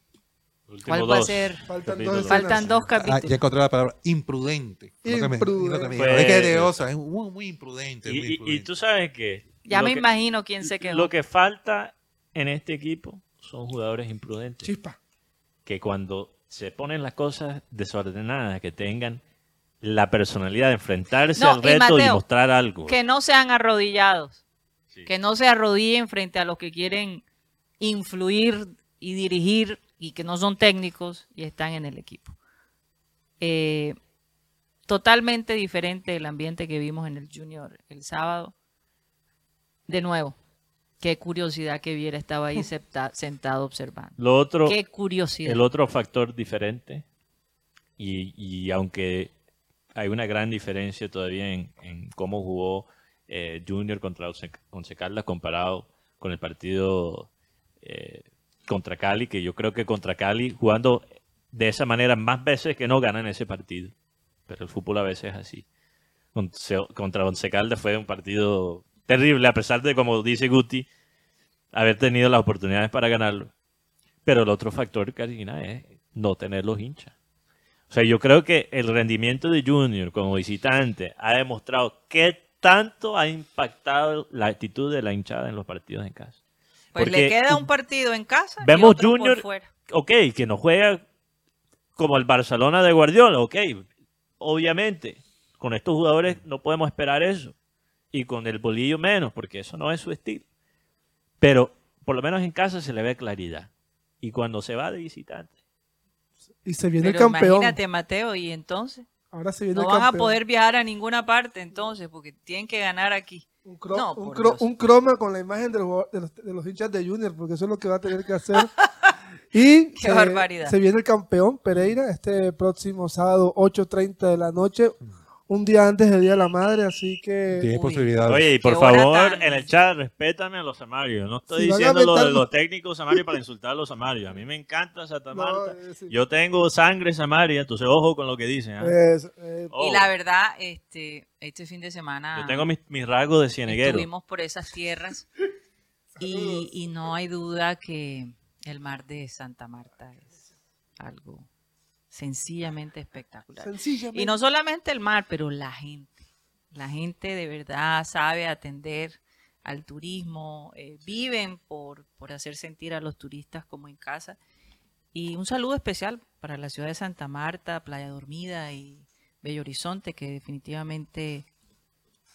¿Cuál va a ser? Faltan dos. Faltan dos Ah, capítulos. ya encontré la palabra imprudente. Imprudente. Pues- es que de osa, es muy, muy imprudente. muy Y, y- y imprudente. tú sabes que... ya lo me que- imagino quién se quedó. Lo que falta en este equipo son jugadores imprudentes. Chispa. que cuando se ponen las cosas desordenadas, que tengan la personalidad de enfrentarse No, al reto y, Mateo, mostrar algo. Que no sean arrodillados. Sí. que no se arrodillen frente a los que quieren influir y dirigir y que no son técnicos y están en el equipo. Eh, totalmente diferente el ambiente que vimos en el Junior el sábado. De nuevo, qué curiosidad que Viera estaba ahí septa- sentado observando. Lo otro, Qué curiosidad. el otro factor diferente, y, y aunque hay una gran diferencia todavía en, en cómo jugó eh, Junior contra Once, Once Caldas comparado con el partido eh, contra Cali, que yo creo que contra Cali, jugando de esa manera más veces que no ganan ese partido. Pero el fútbol a veces es así. Contra Once Caldas fue un partido terrible, a pesar de, como dice Guti, haber tenido las oportunidades para ganarlo. Pero el otro factor, Karina, es no tener los hinchas. O sea, yo creo que el rendimiento de Junior como visitante ha demostrado qué tanto ha impactado la actitud de la hinchada en los partidos en casa. Pues porque le queda un partido en casa. y vemos por Junior- fuera. Ok, que no juega como el Barcelona de Guardiola, ok. Obviamente, con estos jugadores no podemos esperar eso. Y con el bolillo menos, porque eso no es su estilo. Pero por lo menos en casa se le ve claridad. Y cuando se va de visitante, Y se viene Pero el campeón. imagínate, Mateo, y entonces Ahora se viene no el van a campeón. poder viajar a ninguna parte entonces, porque tienen que ganar aquí. Un, cro- No, un, por cro- Dios. un croma con la imagen de los, de, los, de los hinchas de Junior, porque eso es lo que va a tener que hacer. y Qué barbaridad. se viene el campeón Pereira este próximo sábado, 8.30 de la noche, un día antes del Día de la Madre, así que Tiene Uy. posibilidades. Oye, y por Qué favor, en el chat, respétame a los samarios. No estoy Si diciendo lo de los técnicos samarios para insultar a los samarios. A mí me encanta Santa No, Marta. eh, sí. Yo tengo sangre samaria, entonces ojo con lo que dicen. ¿ah? es, eh, Oh, Y la verdad, este, este fin de semana Yo tengo mis, mis rasgos de cieneguero. estuvimos por esas tierras y, y no hay duda que el mar de Santa Marta es algo sencillamente espectacular. sencillamente. Y no solamente el mar, pero la gente. La gente de verdad sabe atender al turismo, eh, viven por, por hacer sentir a los turistas como en casa. Y un saludo especial para la ciudad de Santa Marta, Playa Dormida y Bello Horizonte, que definitivamente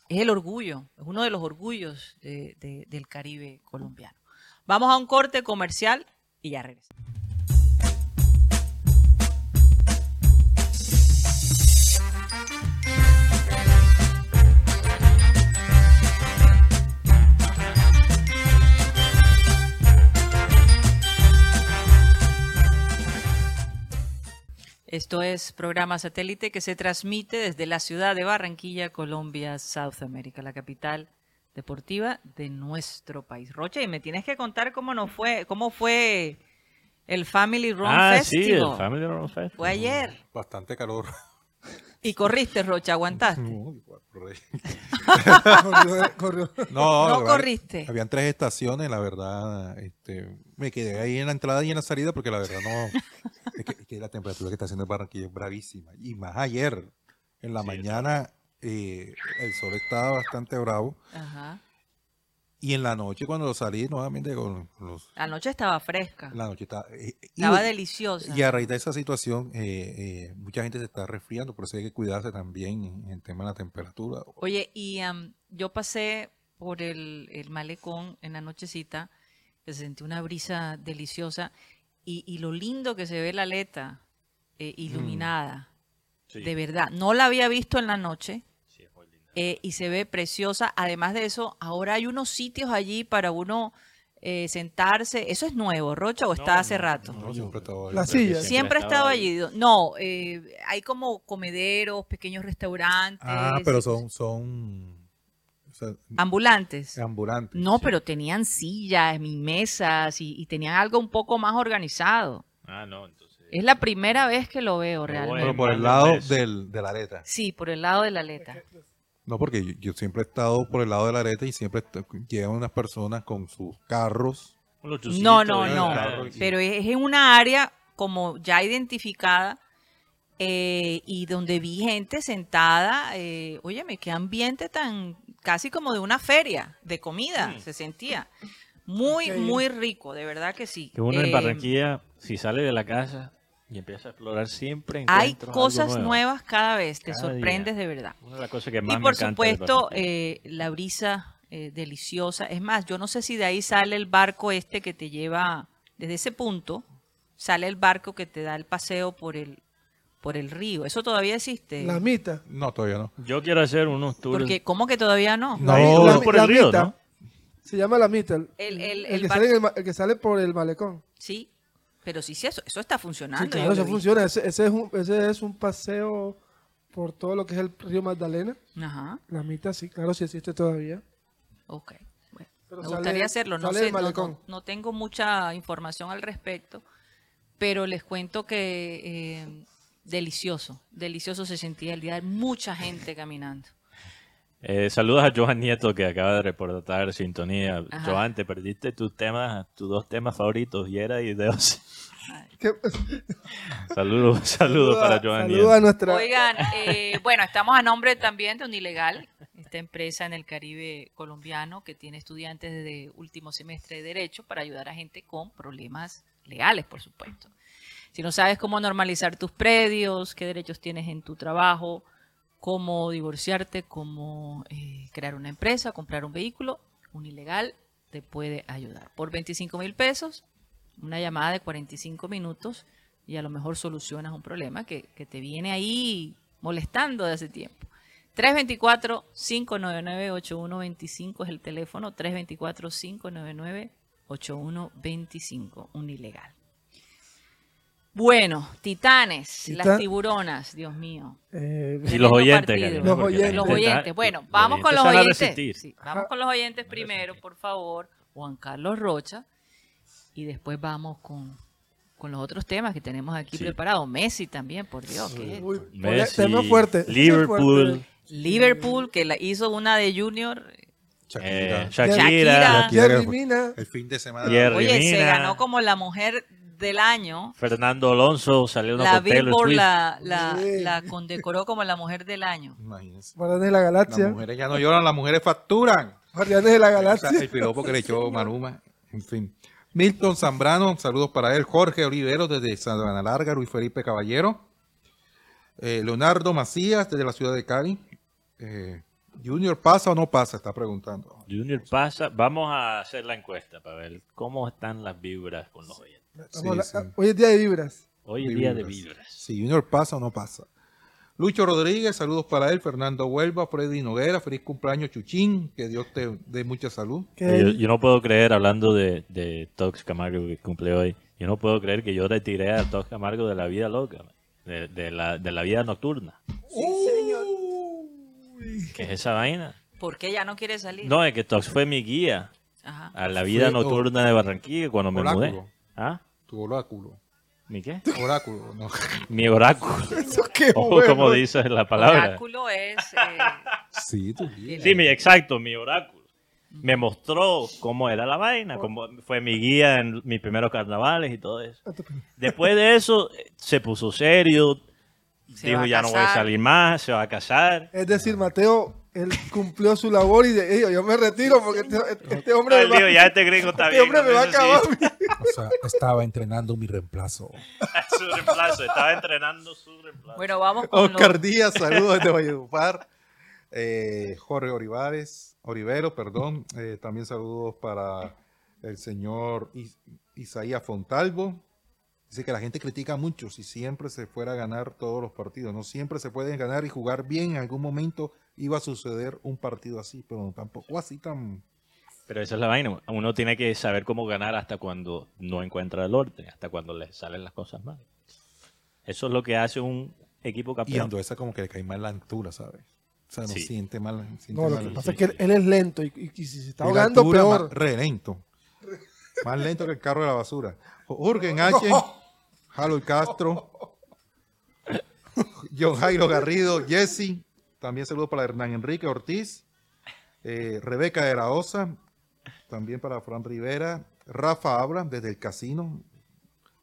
es el orgullo, es uno de los orgullos de- de- del Caribe colombiano. Vamos a un corte comercial y ya regresamos. Esto es programa satélite que se transmite desde la ciudad de Barranquilla, Colombia, South America, la capital deportiva de nuestro país. Rocha, y me tienes que contar cómo nos fue, cómo fue el Family Run ah, sí, el Family Run Festival. Fue ayer. Bastante calor. Y corriste, Rocha, aguantaste. No, corrí. Corrió- corrió. No, corriste. Habían tres estaciones, la verdad. Este, me quedé ahí en la entrada y en la salida porque la verdad no. es, que, es que la temperatura que está haciendo en Barranquilla es bravísima. Y más ayer, en la Sí, mañana, eh, el sol estaba bastante bravo. Ajá. Y en la noche, cuando salí nuevamente con los. La noche estaba fresca. La noche estaba. eh, y- Estaba deliciosa. Y a raíz de esa situación, eh, eh, mucha gente se está resfriando, por eso hay que cuidarse también en, el tema de la temperatura. Oye, y am, yo pasé por el, el malecón en la nochecita, que sentí una brisa deliciosa y, y lo lindo que se ve la aleta eh, iluminada, Sí, de verdad. No la había visto en la noche sí, es muy linda. Eh, y se ve preciosa. Además de eso, ahora hay unos sitios allí para uno eh, sentarse. ¿Eso es nuevo, Rocha, o está No, hace no, rato? No, siempre estaba ahí. La silla. Siempre ha estaba estado allí. No, eh, hay como comederos, pequeños restaurantes. Ah, pero son, son o sea, Ambulantes. ambulantes. No, sí. pero tenían sillas, y mesas y, y tenían algo un poco más organizado. Ah, no, entonces. Es la primera vez que lo veo realmente. Pero por el lado de eso. del, de la areta. Sí, por el lado de la aleta. No, porque yo, yo siempre he estado por el lado de la areta y siempre llegan unas personas con sus carros. No, no, no. Pero es en una área como ya identificada eh, y donde vi gente sentada. Eh, óyeme, qué ambiente tan casi como de una feria de comida Mm. se sentía. Muy, muy rico, de verdad que sí. Que uno en Eh, Barranquilla, si sale de la casa y empieza a explorar, siempre Hay cosas nuevo. nuevas cada vez, te Cada sorprendes día. de verdad. Una de las cosas que más Y me por supuesto, eh, la brisa eh, deliciosa. Es más, yo no sé si de ahí sale el barco este que te lleva, desde ese punto, sale el barco que te da el paseo por el, por el río. ¿Eso todavía existe? La mitad. No, todavía no. Yo quiero hacer unos tours. Porque, ¿cómo que todavía no? No, La, No, la- por el la río, mitad. ¿no? Se llama la mitad. El, El, el, el que sale el que sale por el malecón. Sí, pero sí, sí, eso, eso está funcionando. Sí, claro, eso funciona. Ese, ese es un, ese es un paseo por todo lo que es el río Magdalena. Ajá, La mitad, sí, claro, sí existe todavía. ok. Bueno, Pero me sale- gustaría hacerlo. No sé, no- no, tengo mucha información al respecto, pero les cuento que eh, delicioso, delicioso se sentía el día. Mucha gente caminando. Eh, saludos a Johan Nieto que acaba de reportar sintonía. Ajá. Johan, te perdiste tus temas, tus dos temas favoritos, Yera y Deos. ¿Qué- Saludos, saludos para Johan Saludos Nieto. a nuestra. Oigan, eh, bueno, estamos a nombre también de Unilegal, esta empresa en el Caribe colombiano que tiene estudiantes de último semestre de Derecho para ayudar a gente con problemas legales, por supuesto. Si no sabes cómo normalizar tus predios, qué derechos tienes en tu trabajo, cómo divorciarte, cómo eh, crear una empresa, comprar un vehículo, Unilegal te puede ayudar. Por 25 mil pesos, una llamada de 45 minutos y a lo mejor solucionas un problema que, que te viene ahí molestando de hace tiempo. 324-599-8125 es el teléfono, 324-599-8125, un ilegal. Bueno, titanes, las tiburonas, Dios mío. Eh, Y los oyentes, Los oyentes. Los oyentes. Bueno, los vamos con los oyentes. Sí, vamos con los oyentes primero, por favor. Juan Carlos Rocha. Y después vamos con, con los otros temas que tenemos aquí Sí. preparados. Messi también, por Dios. ¿qué es? uy, Messi, tema fuerte. Liverpool, fuerte. Liverpool, que la hizo una de Junior. eh, Shakira. Shakira, Shakira. Mina. El fin de semana. Jerry Oye, se ganó como la mujer del año. Fernando Alonso salió una La Billboard Swift. la, la, Sí. la condecoró como la mujer del año. Imagínense. Guardianes de la Las Galaxia. mujeres ya no lloran, las mujeres facturan. Guardianes de la Galaxia. El piropo que le echó Maluma. En fin. Milton Zambrano, saludos para él. Jorge Oliveros desde Sabana Larga, Luis Felipe Caballero. Eh, Leonardo Macías desde la ciudad de Cali. Eh, Junior pasa o no pasa, está preguntando. Junior pasa. Vamos a hacer la encuesta para ver cómo están las vibras con los oyentes. Vamos a Sí, la- sí. Hoy es día de vibras. Hoy es día de vibras. Si Junior pasa o no pasa. Lucho Rodríguez, saludos para él. Fernando Huelva, Freddy Noguera, feliz cumpleaños Chuchín, que Dios te dé mucha salud. Yo, yo no puedo creer, hablando de, de Tox Camargo que cumple hoy, yo no puedo creer que yo retiré a Tox Camargo de la vida loca. de, de la, de la vida nocturna. ¿Qué es esa vaina? ¿Por qué ya no quiere salir? No, es que esto fue mi guía Ajá. a la vida Fue nocturna de Barranquilla cuando me Oráculo. mudé. ¿Ah? Tu oráculo. ¿Mi qué? Oráculo, no. Mi oráculo. Eso qué O bueno. como dice la palabra. Oráculo es... eh, Sí, tu guía. Sí, mi, exacto, mi oráculo. Me mostró cómo era la vaina, cómo fue mi guía en mis primeros carnavales y todo eso. Después de eso, se puso serio, Se dijo ya no voy a casar". salir más, se va a casar. Es decir, Mateo, él cumplió su labor y de, "Ey, yo me retiro porque este, este hombre me va, dijo, ya este gringo está este bien. hombre me va a acabar. O sea, estaba entrenando mi reemplazo. su reemplazo, estaba entrenando su reemplazo. Bueno, vamos con los- Oscar Díaz, saludos desde Valledupar. Eh, Jorge Olivares, Orivero, perdón. Eh, también saludos para el señor Is- Isaías Fontalvo. Dice que la gente critica mucho si siempre se fuera a ganar todos los partidos. No siempre se pueden ganar y jugar bien. En algún momento iba a suceder un partido así, pero tampoco así tan... Pero esa es la vaina. Uno tiene que saber cómo ganar hasta cuando no encuentra el orden, hasta cuando le salen las cosas mal. Eso es lo que hace un equipo Y campeón. Ando esa como que le cae mal la altura, ¿sabes? O sea, no Sí. siente mal. siente No, lo mal. que pasa es que él, él es lento y, y- y si se está Y la ahogando, altura, peor. Más, re lento. Más lento que el carro de la basura. Jürgen H. Harold Castro. John Jairo Garrido. Jesse. También saludos para Hernán Enrique Ortiz. eh, Rebeca de la Osa. También para Fran Rivera. Rafa Abra desde el casino.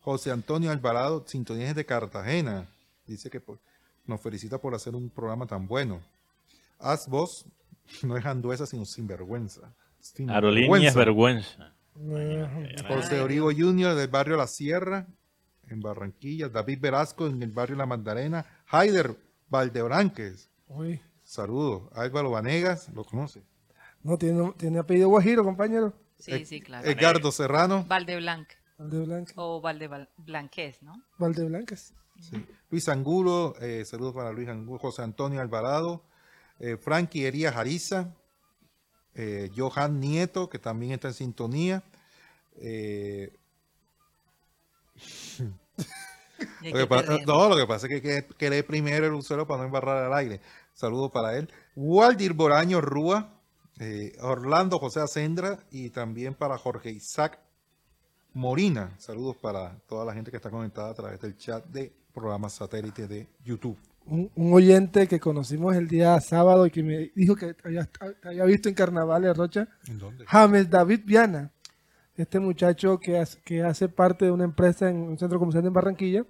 José Antonio Alvarado, Sintonías de Cartagena. Dice que nos felicita por hacer un programa tan bueno. Haz vos, no es anduesa, sino sinvergüenza. Aerolínea es vergüenza. José Origo Jr. del barrio La Sierra, en Barranquilla. David Velasco en el barrio La Magdalena. Haider Valdebranques. Uy, Saludos. Álvaro Vanegas, lo conoce. no, tiene, tiene apellido Guajiro, compañero. Sí, sí, claro. Edgardo Serrano. Valdeblanc Valdeblanca. o Valdeblanquez, ¿no? Valdeblancas. Sí. Luis Angulo, eh, saludos para Luis Angulo, José Antonio Alvarado, eh, Frankie Ería Jariza, eh, Johan Nieto, que también está en sintonía. Eh, ¿Y lo que pa- te ríes? no, lo que pasa es que, que, que lee primero el usuario para no embarrar al aire. Saludos para él. Waldir Boraño Rúa, eh, Orlando José Acendra y también para Jorge Isaac Morina. Saludos para toda la gente que está conectada a través del chat de programas satélite de YouTube. Un, un oyente que conocimos el día sábado y que me dijo que había, había visto en Carnavales Rocha, ¿En dónde? James David Viana, este muchacho que hace, que hace parte de una empresa en un centro comercial en Barranquilla,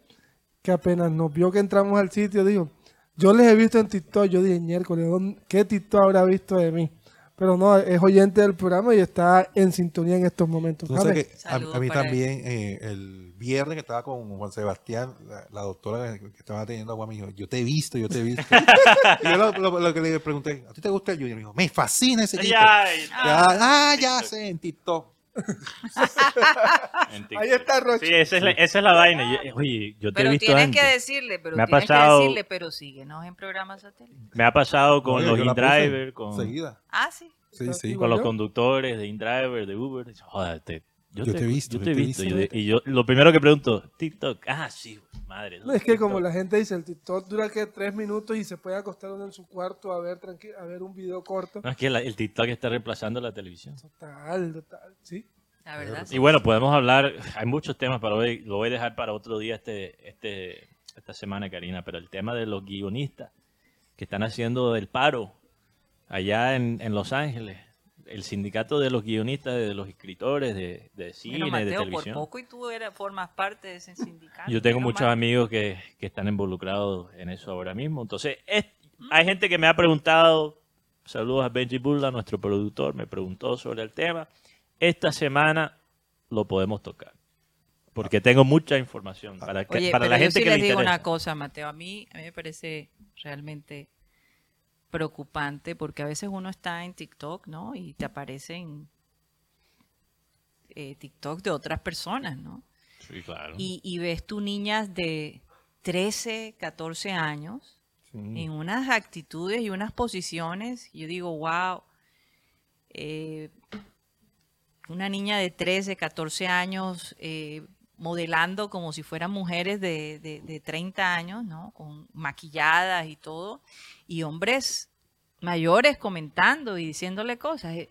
que apenas nos vio que entramos al sitio, dijo, yo les he visto en TikTok, yo dije, miércoles, ¿dónde- ¿qué TikTok habrá visto de mí? Pero no, es oyente del programa y está en sintonía en estos momentos. Tú sabes que a, a mí también eh, el viernes que estaba con Juan Sebastián, la, la doctora que estaba teniendo agua, me dijo, yo te he visto, yo te he visto. y yo lo, lo- lo que le pregunté, ¿a ti te gusta el Junior? Me dijo, me fascina ese tipo. Ay, Ya, ah, ya sé, en TikTok. Ahí está Rocha. Sí, esa es la, esa es la vaina. Yo- oye, yo te he Pero visto tienes antes. que decirle, pero Me ha tienes pasado- que decirle, pero síguenos en programas satélite. Me ha pasado con Oye, los InDriver, con, Seguida. Ah, sí. Sí, sí. Con los yo. conductores de InDriver, de Uber. Joder, te- yo, Yo te, te he visto, yo te he visto. visto. Yo de- y yo lo primero que pregunto, TikTok. Ah, sí, madre. No, es que como la gente dice, el TikTok dura que tres minutos y se puede acostar uno en su cuarto a ver tranqui- a ver un video corto. No, es que la- el TikTok está reemplazando la televisión. Total, total, sí. La verdad. Y bueno, podemos hablar, hay muchos temas para hoy, lo voy a dejar para otro día este, este, esta semana, Karina, pero el tema de los guionistas que están haciendo el paro allá en, en Los Ángeles, el sindicato de los guionistas, de los escritores de, de cine, Bueno, de Mateo, por televisión. poco y tú eras, formas parte de ese sindicato. Yo tengo muchos mal. amigos que, que están involucrados en eso ahora mismo. Entonces, es- hay gente que me ha preguntado, saludos a Benji Bulla, nuestro productor, me preguntó sobre el tema. Esta semana lo podemos tocar. Porque tengo mucha información para, que- Oye, para pero la yo gente sí que les le digo interesa. una cosa, Mateo. A mí, a mí me parece realmente preocupante porque a veces uno está en TikTok, ¿no? Y te aparecen eh, TikTok de otras personas, ¿no? Sí, claro. Y, y ves tú niñas de 13, 14 años en unas actitudes y unas posiciones. Yo digo, wow, eh, una niña de 13, 14 años eh, modelando como si fueran mujeres de, de, de 30 años, ¿no? Con maquilladas y todo, y hombres mayores comentando y diciéndole cosas. Eh,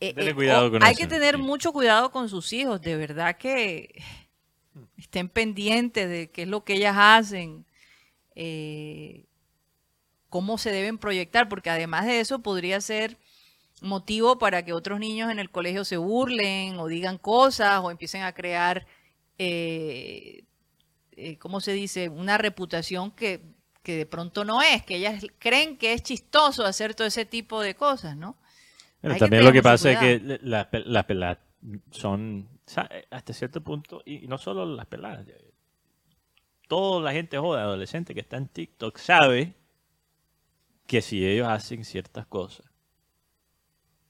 eh, eh, cuidado o- con hay eso, que tener mucho cuidado con sus hijos, de verdad que estén pendientes de qué es lo que ellas hacen, eh, cómo se deben proyectar, porque además de eso podría ser motivo para que otros niños en el colegio se burlen o digan cosas o empiecen a crear, eh, eh, ¿cómo se dice?, una reputación que, que de pronto no es, que ellas creen que es chistoso hacer todo ese tipo de cosas, ¿no? Hay que también lo que pasa es que las pe- las peladas son, sa- hasta cierto punto, y no solo las peladas, eh, toda la gente joven, adolescente que está en TikTok sabe que si ellos hacen ciertas cosas,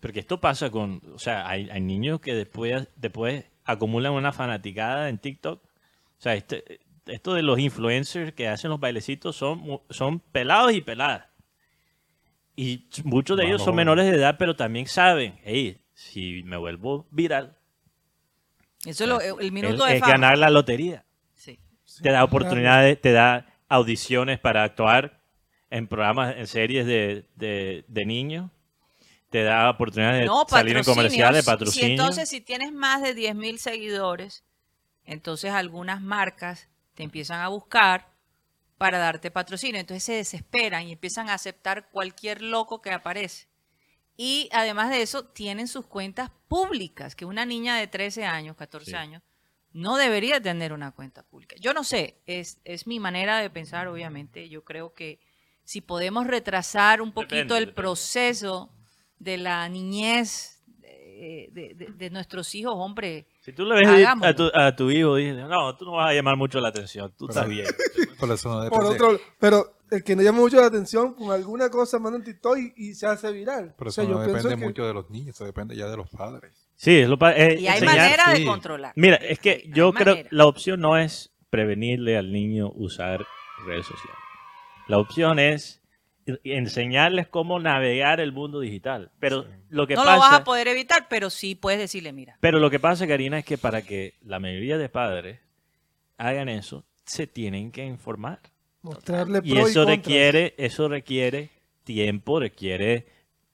porque esto pasa con, o sea, hay, hay niños que después, después acumulan una fanaticada en TikTok, o sea, este, esto de los influencers que hacen los bailecitos son, son pelados y peladas. Y muchos de ellos son menores de edad, pero también saben, hey, si me vuelvo viral, Eso es lo- el minuto es, de es fama. ganar la lotería. Sí. Te da oportunidades, te da audiciones para actuar en programas, en series de, de, de niños. Te da oportunidades de No, salir en comerciales, Si patrocinios. entonces, si tienes más de 10 mil seguidores, entonces algunas marcas te empiezan a buscar para darte patrocinio. Entonces se desesperan y empiezan a aceptar cualquier loco que aparece. Y además de eso, tienen sus cuentas públicas, que una niña de 13 años, 14 Sí. años, no debería tener una cuenta pública. Yo no sé, es, es mi manera de pensar, obviamente. Yo creo que si podemos retrasar un poquito Depende, el depende. proceso de la niñez de, de- de- de nuestros hijos, hombre, Si tú le ves a tu, a tu hijo, dices, no, tú no vas a llamar mucho la atención, tú estás bien. Por eso no Por depende, otro, pero el que no llama mucho la atención con alguna cosa manda en TikTok y, y se hace viral. por O eso sea, no yo depende que- mucho de los niños, eso depende ya de los padres. Sí, es lo pa- eh, y hay enseñar- manera de controlar. Mira, es que Hay- yo hay creo manera. la opción no es prevenirle al niño usar redes sociales. La opción es enseñarles cómo navegar el mundo digital. Pero lo que no pasa lo vas a poder evitar, pero sí puedes decirle, mira, Pero lo que pasa, Karina, es que para que la mayoría de padres hagan eso, se tienen que informar. mostrarle Y eso contras. requiere, eso requiere tiempo, requiere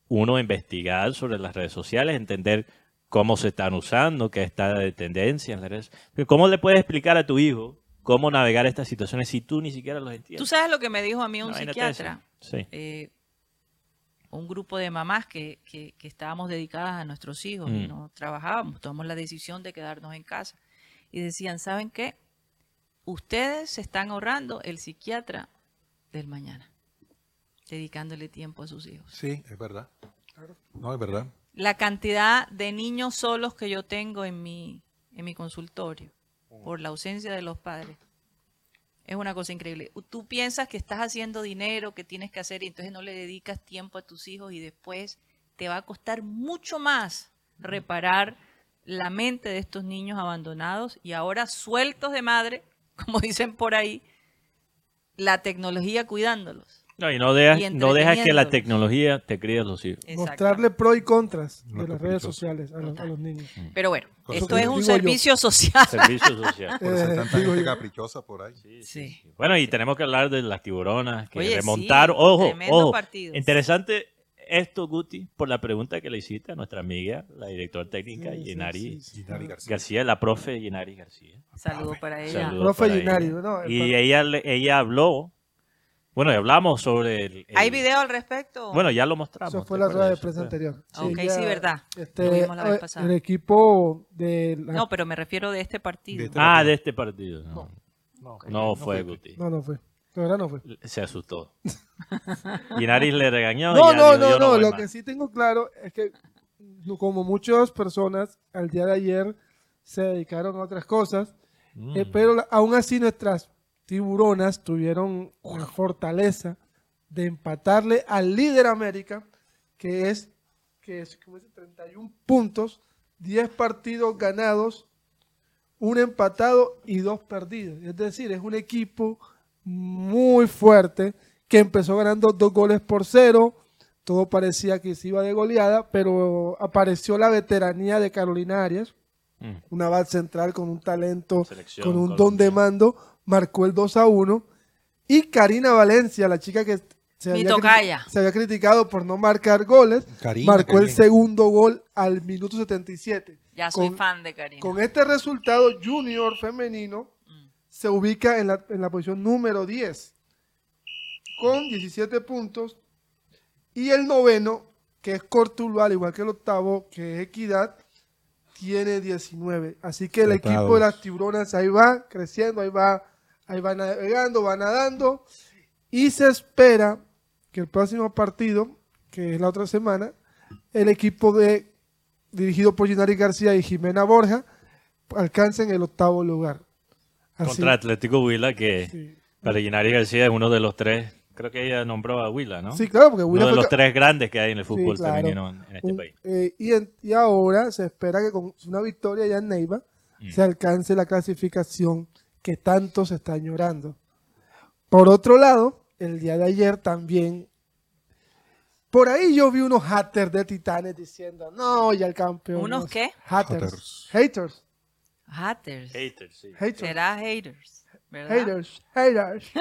uno investigar sobre las redes sociales, entender cómo se están usando, qué está de tendencia en las redes. ¿Cómo le puedes explicar a tu hijo cómo navegar estas situaciones si tú ni siquiera los entiendes? tú sabes lo que me dijo a mí un vaina psiquiatra. Sí. eh, un grupo de mamás que, que- que estábamos dedicadas a nuestros hijos y Mm. no trabajábamos, tomamos la decisión de quedarnos en casa. Y decían, ¿saben qué? Ustedes se están ahorrando el psiquiatra del mañana, dedicándole tiempo a sus hijos. Sí, es verdad. No, es verdad. La cantidad de niños solos que yo tengo en mi, en mi consultorio por la ausencia de los padres es una cosa increíble. Tú piensas que estás haciendo dinero, que tienes que hacer y entonces no le dedicas tiempo a tus hijos y después te va a costar mucho más reparar la mente de estos niños abandonados y ahora sueltos de madre, como dicen por ahí, la tecnología cuidándolos. No, y no dejas, Y no dejas que la tecnología te críe a los hijos. Mostrarle pro y contras de las redes sociales a los, a los niños. Pero bueno, esto es un yo. servicio social. Servicio social. Por eso hay Eh, tanta gente yo. caprichosa por ahí. Sí. Bueno, y tenemos que hablar de las tiburonas que Oye, remontaron. sí, ojo, ojo. partido. Interesante esto, Guti, por la pregunta que le hiciste a nuestra amiga, la directora técnica, Yenari sí, sí. Ginari García. García, la profe Yenari García. Saludos para ella. Saludos Profe para Yenari, ella. ¿no? Y ella, le- ella habló, bueno, y hablamos sobre el... el- ¿Hay video al respecto? Bueno, ya lo mostramos. Eso fue ¿te la rueda de prensa anterior. Ok, ya, sí, verdad. Este, Lo vimos la vez eh, pasada. El equipo de la- no, pero me refiero de este partido. De este- Ah, de este partido. No, No, no fue Guti. No, no fue. De verdad no fue. Se asustó. Yenari le regañó. y No, no, no, "Yo no. Lo más". que sí tengo claro es que, como muchas personas, al día de ayer se dedicaron a otras cosas, Mm. eh, pero la- aún así nuestras tiburonas tuvieron la fortaleza de empatarle al líder América, que es, que es como dice, 31 puntos, 10 partidos ganados, un empatado y dos perdidos. Es decir, es un equipo muy fuerte que empezó ganando dos goles por cero. Todo parecía que se iba de goleada, pero apareció la veteranía de Carolina Arias, Mm. una base central con un talento, Selección con un don de mando, marcó el 2 a 1. Y Karina Valencia, la chica que se había, se criticado por no marcar goles, Karina, marcó el segundo gol al minuto 77. Ya soy Con- fan de Karina. Con este resultado, Junior femenino Mm. se ubica en la, en la posición número 10 con 17 puntos. Y el noveno, que es Cortuluá, al igual que el octavo, que es Equidad, tiene 19. Así que el Tratados. equipo de las tiburonas ahí va creciendo, ahí va, ahí va navegando, va nadando. Y se espera que el próximo partido, que es la otra semana, el equipo de dirigido por Ginari García y Jimena Borja alcancen el octavo lugar. Así- Contra Atlético Huila, que sí. para Gennari García es uno de los tres. Creo que ella nombró a Huila, ¿no? Sí, claro, porque uno Huila de fue los tres grandes que hay en el Sí, fútbol claro. femenino en, en este un- país. eh, y, en- y ahora se espera que con una victoria ya en Neiva Mm. se alcance la clasificación que tanto se está añorando. Por otro lado, el día de ayer también, por ahí yo vi unos haters de Titanes diciendo, no, ya el campeón. ¿Unos no". qué? Haters. Haters. Haters. Haters, sí. Haters. Será haters. ¿verdad? Haters. Haters.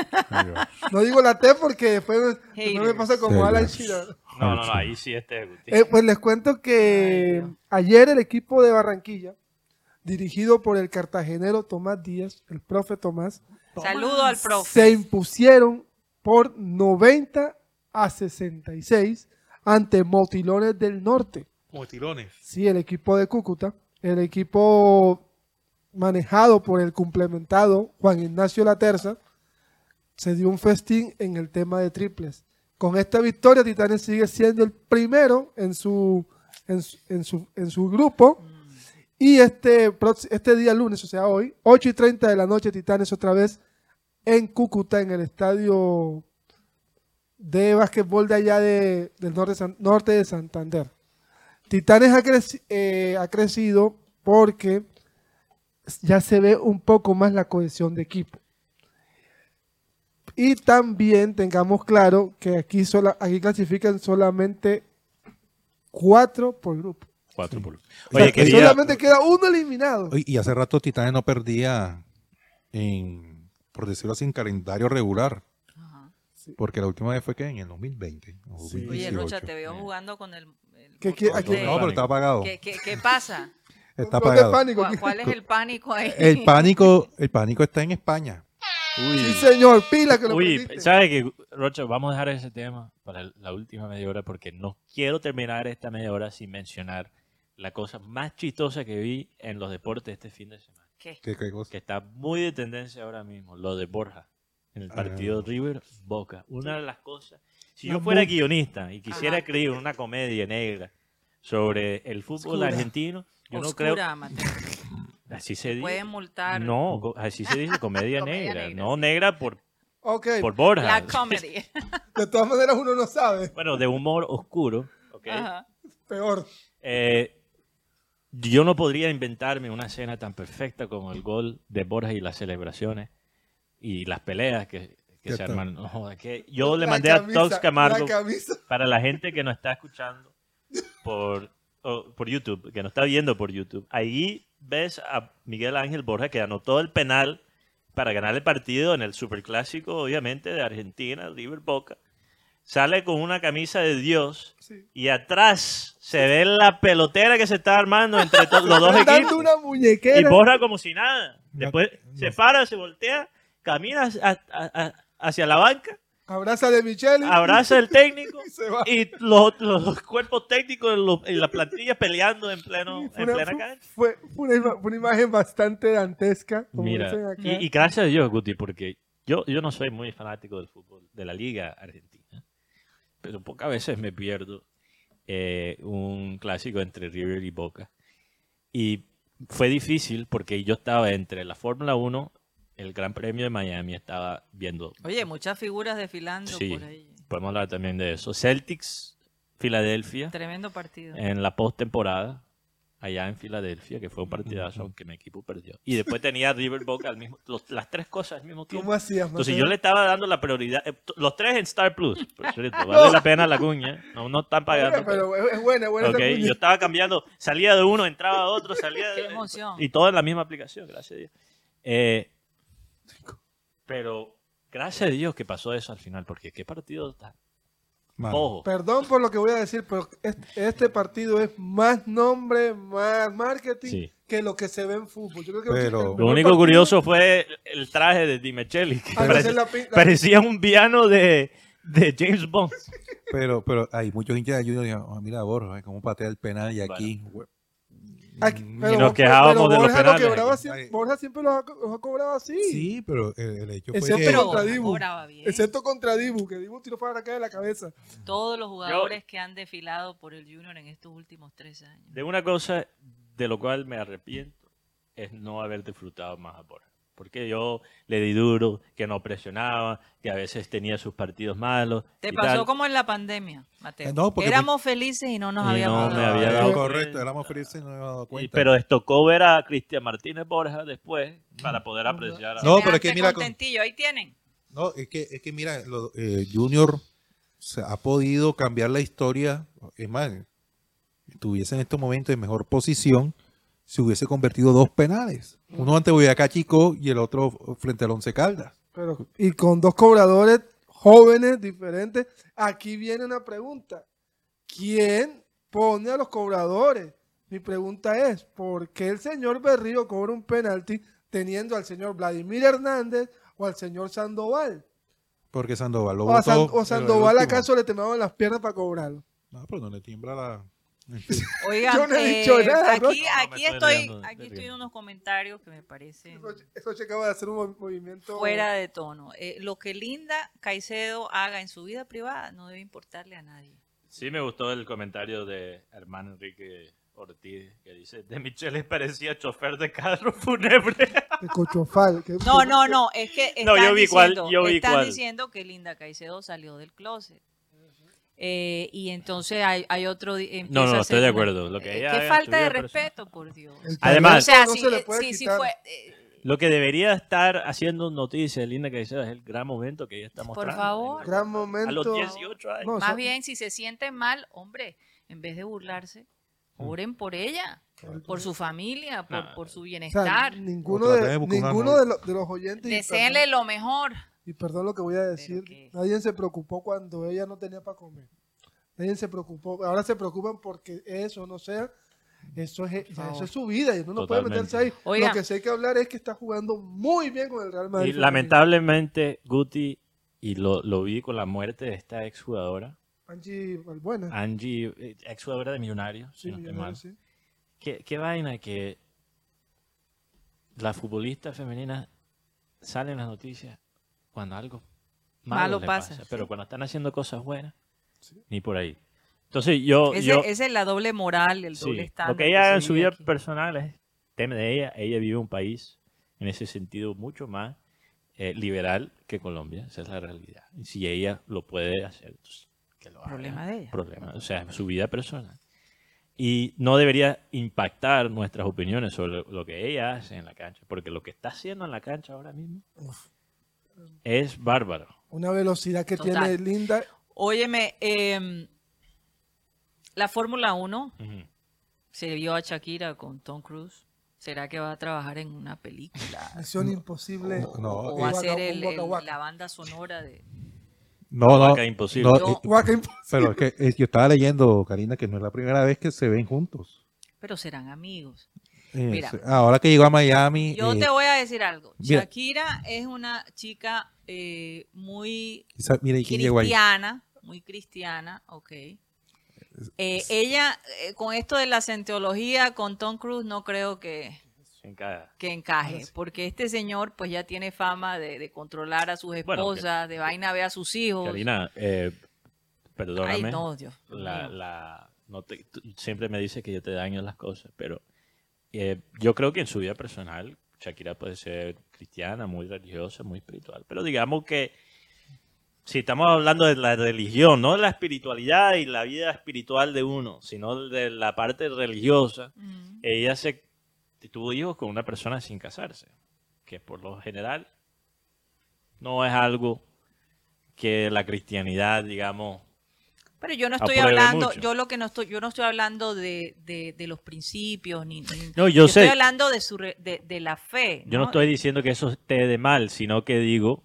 No digo la T porque después, después me Haters. pasa como Alan Haters. Shearer. No, no, no, ahí sí este Guti. Eh, pues les cuento que Ay, ayer el equipo de Barranquilla, dirigido por el cartagenero Tomás Díaz, el profe Tomás, Saludo al profe. se impusieron por 90 a 66 ante Motilones del Norte. Motilones. Sí, el equipo de Cúcuta, el equipo manejado por el complementado Juan Ignacio Laterza, se dio un festín en el tema de triples. Con esta victoria, Titanes sigue siendo el primero en su, en su, en su, en su grupo. Y este, este día lunes, o sea hoy, 8 y 30 de la noche, Titanes otra vez en Cúcuta, en el estadio de básquetbol de allá de- del norte, norte de Santander. Titanes ha, eh, ha crecido porque ya se ve un poco más la cohesión de equipo. Y también tengamos claro que aquí, sola, aquí clasifican solamente cuatro por grupo. Cuatro por- O Oye, sea, que quería, solamente queda uno eliminado. Y hace rato Titanes no perdía en, por decirlo así, en calendario regular. Ajá. Porque la última vez fue que en el 2020. o Sí. Oye, 2018. Rocha, te veo jugando con el. el ¿Qué- qué- botón aquí- de- No, pero está apagado. ¿Qué, qué, qué pasa? Está apagado. pánico. ¿Cuál, cuál es el pánico ahí? El pánico, el pánico está en España. Sí, señor, pila que lo Uy. ¿sabes qué, Rocha? Vamos a dejar ese tema para la última media hora porque no quiero terminar esta media hora sin mencionar la cosa más chistosa que vi en los deportes este fin de semana. ¿Qué? ¿Qué, qué cosa? Que está muy de tendencia ahora mismo, lo de Borja, en el Ah. partido River Boca. Una de las cosas, si yo fuera guionista y quisiera Ajá. escribir una comedia negra sobre el fútbol Oscura. argentino, yo no Oscura, creo... Mateo. Así se dice. Pueden multar. No, así se dice comedia, Comedia negra. negra, No sí. negra por, por Borja. La comedy. de todas maneras uno no sabe. Bueno, de humor oscuro. ¿ok? Ajá. Peor. Eh, yo no podría inventarme una escena tan perfecta como el gol de Borja y las celebraciones y las peleas que, que ¿Qué se arman. No que yo le La mandé a Tox Camargo La para la gente que nos está escuchando por, por YouTube, que nos está viendo por YouTube. Ahí ves a Miguel Ángel Borja que anotó el penal para ganar el partido en el superclásico, obviamente, de Argentina, River Boca. Sale con una camisa de Dios Sí. y atrás se ve la pelotera que se está armando entre los dos Dando equipos. una muñequera. Y Borja como si nada. Después No, se no. para, se voltea, camina a- a- a- hacia la banca, Abraza de Michelle. abraza al técnico y se va. y los, los cuerpos técnicos los- y las plantillas peleando en, pleno, Fue en una, plena cancha. fue- fue una, ima- fue una imagen bastante dantesca. Como Mira, dicen acá. y, y gracias a Dios, Guti, porque yo, yo no soy muy fanático del fútbol, de la liga argentina, pero pocas veces me pierdo eh, un clásico entre River y Boca. Y fue difícil porque yo estaba entre la Fórmula 1, el Gran Premio de Miami, estaba viendo, Oye, muchas figuras desfilando Sí. por ahí. podemos hablar también de eso, Celtics, Filadelfia, Tremendo partido. en la postemporada. Allá en Filadelfia, que fue un partidazo, aunque mi equipo perdió. Y después tenía River Boca al mismo, los- las tres cosas al mismo tiempo. ¿Cómo hacías, Entonces Mateo? yo le estaba dando la prioridad, eh, los tres en Star Plus, por cierto, vale la pena la cuña, no, no están pagando. Pero es es buena, es buena esa Ok, cuña. yo estaba cambiando, salía de uno, entraba a otro, salía de Qué emoción. Y todo en la misma aplicación, gracias a Dios. Eh, pero gracias a Dios que pasó eso al final, porque qué partido tan Mano. Perdón por lo que voy a decir, pero este, este partido es más nombre, más marketing Sí. que lo que se ve en fútbol. Yo creo que Pero- el Lo único partido- curioso fue el traje de Di Micheli, que Ah, la la- parecía un villano de, de James Bond. Pero, pero hay muchos hinchas de Junior que dicen, "Ah, mira Borja, cómo patea el penal y aquí. güey". Aquí- pero- nos quejábamos pero de los Borja lo penales. quebraba Ay. siempre- Borja siempre los ha, los ha cobrado así. Sí, pero el, el hecho fue Excepto que... los- Pero contra Dibu. cobraba bien. Excepto contra Dibu, que Dibu tiró para acá de la cabeza. Todos los jugadores que han desfilado por el Junior en estos últimos tres años. De una cosa de lo cual me arrepiento es no haber disfrutado más a Borja. Porque yo le di duro, que no presionaba, que a veces tenía sus partidos malos. Te pasó tal. como en la pandemia, Mateo. Eh, no, porque Éramos felices y no nos Y habíamos no me dado había dado cuenta. correcto, éramos felices y no me había dado Y- cuenta. pero les tocó ver a Cristian Martínez Borja después para poder apreciar. a- No, pero es que mira con- contentillo, ahí tienen. No, es que, es que mira, lo- eh, Junior se ha podido cambiar la historia. Es más, estuviese en estos momentos en mejor posición si hubiese convertido dos penales. Uno ante Boyacá Chico y el otro frente al Once Caldas. Pero, y con dos cobradores jóvenes, diferentes. Aquí viene una pregunta. ¿Quién pone a los cobradores? Mi pregunta es, ¿por qué el señor Berrío cobra un penalti teniendo al señor Vladimir Hernández o al señor Sandoval? Porque Sandoval lo ¿O, a San- votó, o Sandoval acaso le temblaban las piernas para cobrarlo? No, pero no le tiembla la... Oigan, Yo no he eh, dicho nada, ¿no? aquí, No, estoy estoy, aquí estoy riendo. unos comentarios que me parecen Eso, acaba de hacer un mov- movimiento. fuera de tono. Eh, lo que Linda Caicedo haga en su vida privada no debe importarle a nadie. Sí me gustó el comentario de hermano Enrique Ortiz que dice, de Micheles parecía chofer de carro fúnebre. de Cochofal. que- No, no, no, es que No, están, yo vi cuál, yo vi están cuál. diciendo que Linda Caicedo salió del closet. Eh, y entonces hay, hay otro... No, no, a estoy ser de acuerdo. Lo que Eh, ella qué falta de respeto, por Dios. Además- O sea, no si, se le eh, puede si- si fue... eh, Lo que debería estar haciendo noticias, Linda Caicedo, es el gran momento que ella está Por mostrando. favor. Gran A momento. los 18 años. No, Más bien, si se sienten mal, hombre, en vez de burlarse, oren por ella, por su familia, por, No. por su o sea, bienestar. ninguno de, ninguno de, lo- de los oyentes. Deseenle lo mejor. Y perdón lo que voy a decir, nadie se preocupó cuando ella no tenía para comer. Nadie se preocupó. Ahora se preocupan porque eso no sea. Eso es, eso es su vida y uno no puede meterse ahí. Oiga. Lo que sí hay que hablar es que está jugando muy bien con el Real Madrid. Y femenino. lamentablemente, Guti, y lo, lo vi con la muerte de esta exjugadora, Angie Balbuena. Angie, eh, exjugadora de Millonarios, si sí, no estoy millonario, mal. sí. ¿Qué, qué vaina que la futbolista femenina sale en las noticias cuando algo malo, Malo le pasa, pasa, pero sí. cuando están haciendo cosas buenas, ni por ahí. Entonces yo, Ese- yo Esa es la doble moral, el sí, doble estándar. lo que ella haga en su vida aquí. personal es tema de ella. Ella vive un país en ese sentido mucho más eh, liberal que Colombia, esa es la realidad. Y si ella lo puede hacer, pues, que lo haga. Problema de ella. Problema, o sea, su vida personal. Y no debería impactar nuestras opiniones sobre lo que ella hace en la cancha, porque lo que está haciendo en la cancha ahora mismo es bárbaro. Una velocidad que Total. tiene Linda. Óyeme, em, la Fórmula 1 Ujú. se vio a Shakira con Tom Cruise. ¿Será que va a trabajar en una película? Misión imposible. no, ¿O eh, va a Waka- ser el- Waka el- Waka. la banda sonora de... No, no, imposible. no, Yo- eh, Waka imposible. pero es que yo estaba leyendo, Karina, que no es la primera vez que se ven juntos. Pero serán amigos. Mira. ahora que llegó a Miami, Yo eh, te voy a decir algo. mira. Shakira es una chica eh, muy esa- mira, ¿y quién llegó ahí? cristiana, muy cristiana, ok. Eh, ella, eh, con esto de la centeología con Tom Cruise, no creo que, que encaje, porque este señor pues ya tiene fama de, de controlar a sus Bueno, esposas, de vaina a ver a sus hijos. Karina, eh, perdóname. Ay, no, Dios. la, mío. la- no te- tú siempre me dice que yo te daño las cosas, pero eh, yo creo que en su vida personal Shakira puede ser cristiana, muy religiosa, muy espiritual, pero digamos que si estamos hablando de la religión, no de la espiritualidad y la vida espiritual de uno, sino de la parte religiosa, Mm. ella se tuvo hijos con una persona sin casarse, que por lo general no es algo que la cristianidad, digamos, Pero yo no estoy hablando, yo lo que no estoy, yo no estoy hablando de, de, de los principios ni, ni- No, yo sé. estoy hablando de su de, de la fe. Yo no estoy diciendo que eso esté de mal, sino que digo,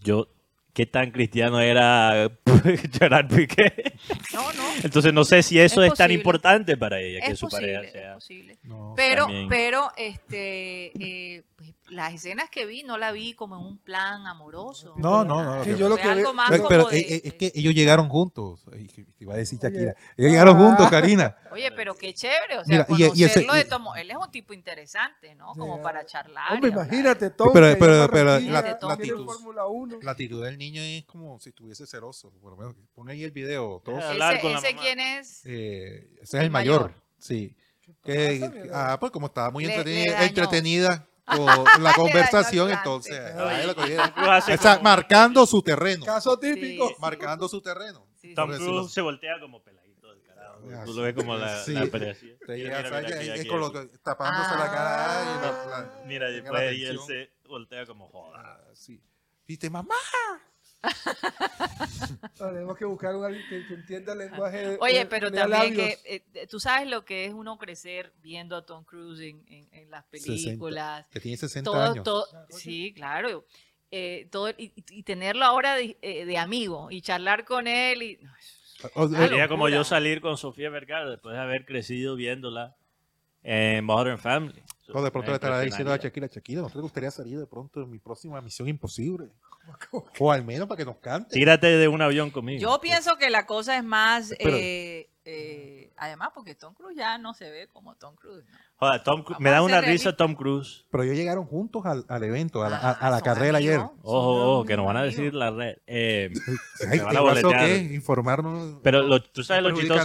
yo, qué tan cristiano era Gerard Piqué. No, no. Entonces no sé si eso Es es, tan importante para ella, que Es su posible, pareja es sea. posible. No. Pero, También. pero, este, eh, pues, las escenas que vi no la vi como en un plan amoroso. No, no, no, Sí, lo que- yo lo Fue que algo más Pero, como pero, de- eh, eh, es que ellos llegaron juntos. Iba a decir Oye. Shakira. Ellos llegaron Ah. juntos, Karina. Oye, pero qué chévere, o sea, Mira, y ese- conocerlo de Tomo. Él es un tipo interesante, ¿no? Como para charlar. Hombre, imagínate, Tom. Pero- pero- pero la- tiene la actitud- Fórmula 1. La actitud del niño es como si estuviese celoso. Por lo menos, pon ahí el video. Todos, Ese, la ese quién es? eh, ese es El mayor. mayor. Sí. Que, mira? ah, pues como estaba muy Le- entretenida, le dañó. entretenida con la conversación, entonces, ahí como- marcando su terreno. Caso típico. Sí. Marcando su terreno. Sí, Tom Cruise se voltea como peladito del carajo. Ah, Tú lo ves como la, sí. la pelea Mira, mira, mira, tapándose la cara. y la- la- Ah. Mira, tenga después la ahí él se voltea como joda. Ah, sí. Viste, mamá. Tenemos que buscar un alguien que, que entienda el lenguaje. Oye, pero de también labios. que eh, eh, tú sabes lo que es uno crecer viendo a Tom Cruise en, en- en las 60. películas. Que tiene 60 Todo, años. todo, sí, claro. Eh, todo, y, y tenerlo ahora de, eh, de amigo y charlar con él. Y, no. Sería como yo salir con Sofía Vergara después de haber crecido viéndola en Modern Family. O de pronto le estará diciendo a. Shakira, Shakira, ¿no te gustaría salir de pronto en mi próxima misión imposible? O al menos para que nos cante. Tírate de un avión conmigo. Yo pienso que la cosa es más, Pero- eh, eh, además porque Tom Cruise ya no se ve como Tom Cruise. ¿no? Joder, Tom me da una risa. Tom Cruise. Pero ellos llegaron juntos al, al evento, a la, a- Ah, a la son carrera ayer. amigos, Ojo, ojo, que nos van a decir la red. Eh, Ay, van a ¿qué pasó? boletear. ¿Qué? Informarnos. pero lo- tú sabes no lo chistoso.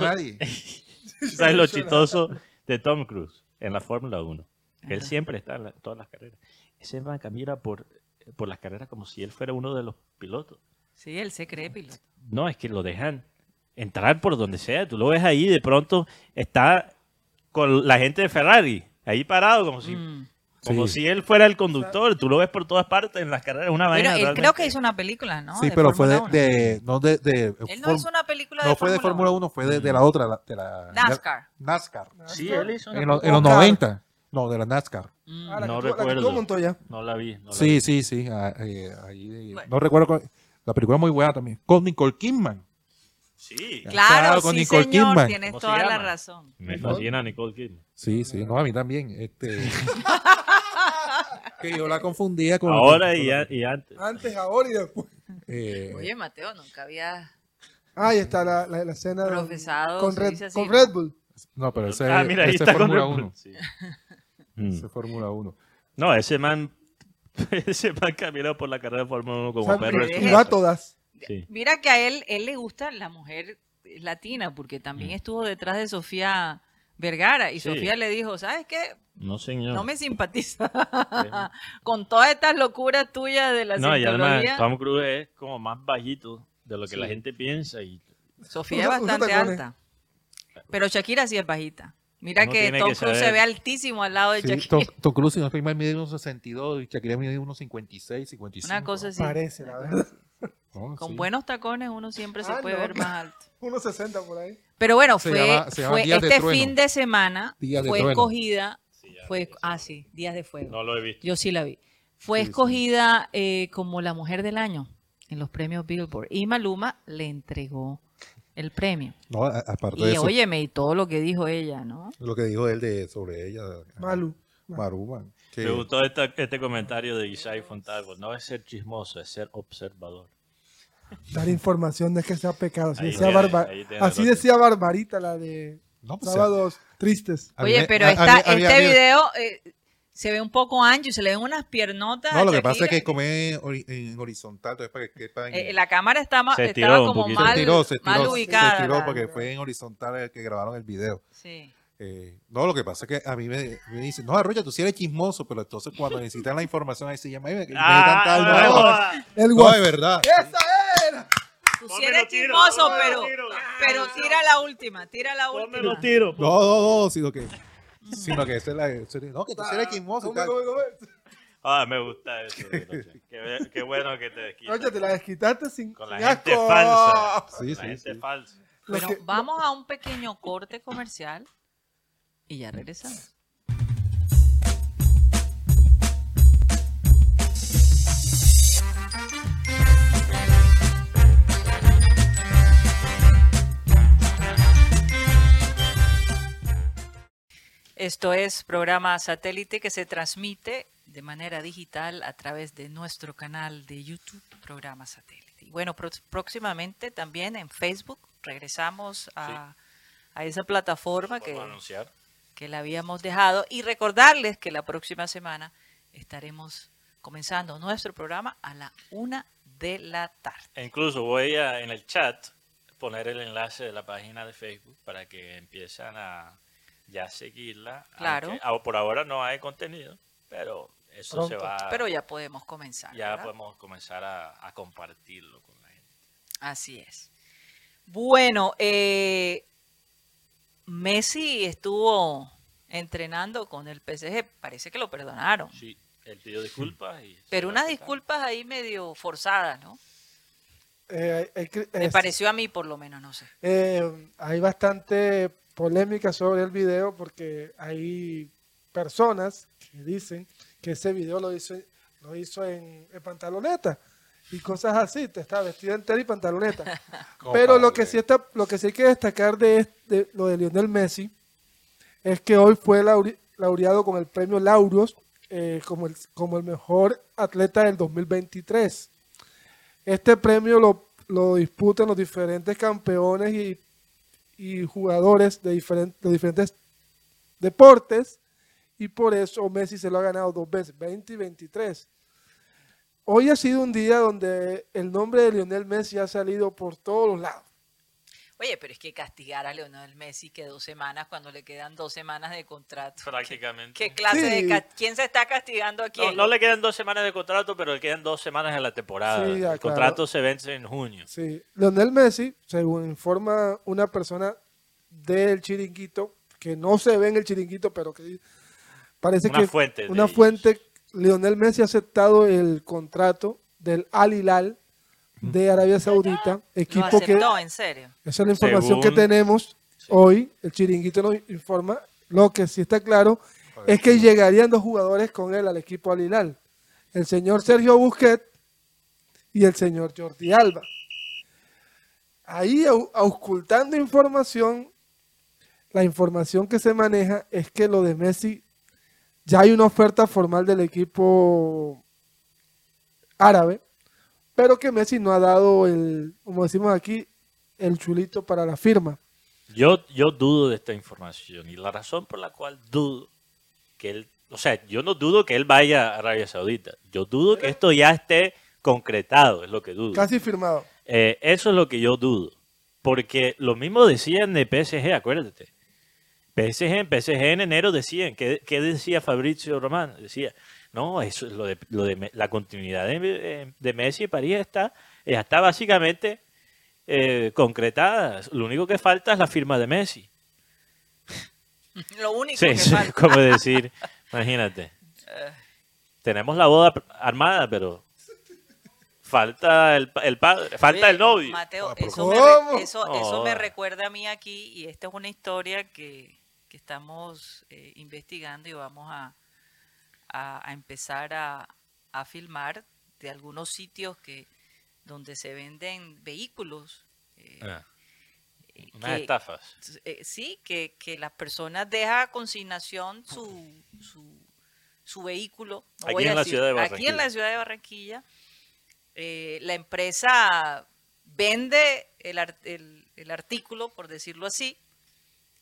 tú sabes lo chistoso de Tom Cruise en la Fórmula 1. Que él siempre está en la- todas las carreras. Ese man camina por, por las carreras como si él fuera uno de los pilotos. Sí, él se cree piloto. No, es que lo dejan entrar por donde sea. Tú lo ves ahí, de pronto está con la gente de Ferrari, ahí parado, como si, Mm. como Sí. si él fuera el conductor. Tú lo ves por todas partes en las carreras. Una Pero vaina él creo que hizo una película, ¿no? Sí, De pero fue de, de- no de, de- Él no form- hizo una película de no fue de Fórmula 1, fue de, de la otra, la- de la NASCAR. NASCAR. Sí, él hizo una En, los- en los 90. No, de la NASCAR. Mm. Ah, la No que tú- la que recuerdo. Montoya. No la vi. no la Sí, vi. sí, sí. ah, eh, ahí, eh. No recuerdo. La película es muy buena también. Con Nicole Kidman. Sí. Claro, Claro, con sí, Nicole señor, Kidman. tienes ¿Cómo se toda la razón. Me fascina Nicole Kidman. Sí, sí. No, a mí también. Este, que yo la confundía con. Ahora con- y, antes. Antes, ahora y después. eh, Oye, Mateo, nunca había Ah, ahí está la, la, la escena de- profesado. con, Red, dice así, con ¿no? Red Bull. no, pero ese, ah, mira, ahí ese está Fórmula Red Bull. 1. Sí. Mm. Ese es Fórmula 1. No, ese man, ese man caminó por la carrera de Fórmula 1 como O sea, perro. va a todas. Sí. Mira que a él, él le gusta la mujer latina, porque también Mm. estuvo detrás de Sofía Vergara. Y Sí. Sofía le dijo, ¿sabes qué? No, señor. No me simpatiza con todas estas locuras tuyas de la No, y además. Tom Cruise es como más bajito de lo que la gente piensa. Y Sofía es bastante alta. Pero Shakira sí es bajita. Mira Uno que Tom Cruise se ve altísimo al lado de Sí, Shakira. Tom, Tom Cruise, si no estoy mal, mide unos 62 y Shakira mide unos 56, 55. Una cosa así. Parece, la verdad. No, Con sí. buenos tacones uno siempre se Ah, puede no. ver más alto. 1.60 por ahí. Pero bueno, Se fue, llama- se llama fue de este Trueno. fin de semana de fue Trueno. escogida, fue, ah sí, Días de Fuego. no lo he visto. Yo sí la vi. Fue Sí, sí. escogida eh, como la mujer del año en los premios Billboard y Maluma le entregó el premio. No, a- aparte de Y eso, óyeme, y todo lo que dijo ella, ¿no? lo que dijo él de, sobre ella. Malu. Maruma. que- Me gustó esta- este comentario de Isai Fontalvo. No es ser chismoso, es ser observador. Dar información de que sea pecado. Barba- así decía Barbarita, la de No, pues, Sábados Tristes. a mí Oye, pero a- esta- este video eh, se ve un poco ancho y se le ven unas piernotas. No, lo que pasa es que come en horizontal, entonces para que quepa en- Eh, la cámara está ma- Se estaba como poquito. mal, se tiró, se mal tiró, ubicada. se tiró porque fue en horizontal el que grabaron el video. Sí. Eh, no, lo que pasa es que a mí me, me dicen, no, Arroyo, tú sí eres chismoso, pero entonces cuando necesitan la información ahí se llama, "Ay, me, me Ah, no, broma". El No, de verdad. ¡Esa era! Tú Ponme sí eres chismoso, ponme pero, pero tira la última, tira la Ponme última. los tiros. No, no, no, sino que Sino que esa es la. No, que tú eres chismoso. y ¿Cómo, tal. cómo, cómo? Ah, me gusta eso. Qué, qué bueno que te desquitas. Oye, te la desquitaste sin, Con la gente asco. falsa. Sí, la sí, gente sí. falsa. Bueno, que- vamos a un pequeño corte comercial y ya regresamos. Esto es programa satélite que se transmite de manera digital a través de nuestro canal de YouTube, programa satélite. Y bueno, próximamente también en Facebook regresamos a, a esa plataforma que, anunciar. que la habíamos dejado y recordarles que la próxima semana estaremos comenzando nuestro programa a la una de la tarde. E incluso voy a en el chat poner el enlace de la página de Facebook para que empiezan a ya seguirla. Claro. aunque por ahora no hay contenido, pero eso se va. Pero ya podemos comenzar. ya ¿verdad? podemos comenzar a, a compartirlo con la gente. Así es. Bueno, eh, Messi estuvo entrenando con el PSG. Parece que lo perdonaron. Sí, él pidió disculpas y. Pero unas disculpas ahí medio forzadas, ¿no? Eh, Me pareció a mí, por lo menos, no sé. eh, hay bastante polémica sobre el video porque hay personas que dicen que ese video lo hizo, lo hizo en, en pantaloneta y cosas así, te está vestida entera y pantaloneta. Pero lo que sí está, lo que sí hay que destacar de, este- de lo de Lionel Messi es que hoy fue lauri- laureado con el premio Laureus eh, como, el, como el mejor atleta del 2023. Este premio lo, lo disputan los diferentes campeones y, y jugadores de, diferen- de diferentes deportes y por eso Messi se lo ha ganado dos veces, 20 y 23. Hoy ha sido un día donde el nombre de Lionel Messi ha salido por todos los lados. Oye, pero es que castigar a Leonel Messi que dos semanas cuando le quedan dos semanas de contrato. Prácticamente. ¿Qué clase Sí. de quién se está castigando a No, quién? no le quedan dos semanas de contrato, pero le quedan dos semanas en la temporada. Sí, ya, el claro. contrato se vence en junio. Sí, Lionel Messi, según informa una persona del chiringuito, que no se ve en el chiringuito, pero que parece Una que fuente una ellos. fuente, Lionel Messi ha aceptado el contrato del Al Hilal de Arabia Saudita, Lo equipo que aceptó, en serio. esa es la información que tenemos hoy, el chiringuito nos informa, lo que sí está claro es que llegarían dos jugadores con él al equipo Al Hilal, el señor Sergio Busquets y el señor Jordi Alba. Ahí au- auscultando información, la información que se maneja es que lo de Messi ya hay una oferta formal del equipo árabe, pero que Messi no ha dado el, como decimos aquí, el chulito para la firma. Yo, yo dudo de esta información y la razón por la cual dudo que él, o sea, yo no dudo que él vaya a Arabia Saudita. Yo dudo que esto ya esté concretado, es lo que dudo. Casi firmado. Eh, eso es lo que yo dudo. Porque lo mismo decían de PSG, acuérdate. PSG, en PSG en enero decían, ¿qué, qué decía Fabrizio Romano? Decía, no, eso es lo de, lo de la continuidad de, eh, de Messi y París está, ya está básicamente eh, concretada. Lo único que falta es la firma de Messi. Lo único Sí, que sí, falta. como decir, imagínate. Tenemos la boda armada, pero falta el, pa- el padre, falta Oye, el novio. Mateo, Ah, eso, me, eso, me recuerda a mí aquí y esta es una historia que, que estamos eh, investigando y vamos a, a- a empezar a, a filmar de algunos sitios que donde se venden vehículos. eh, Ah, eh, unas que- estafas. eh, sí, que, que las personas dejan a consignación su, su, su vehículo. no Aquí en la decir- ciudad de Aquí en Barranquilla. la ciudad de Barranquilla. eh, la empresa vende el- el artículo, por decirlo así,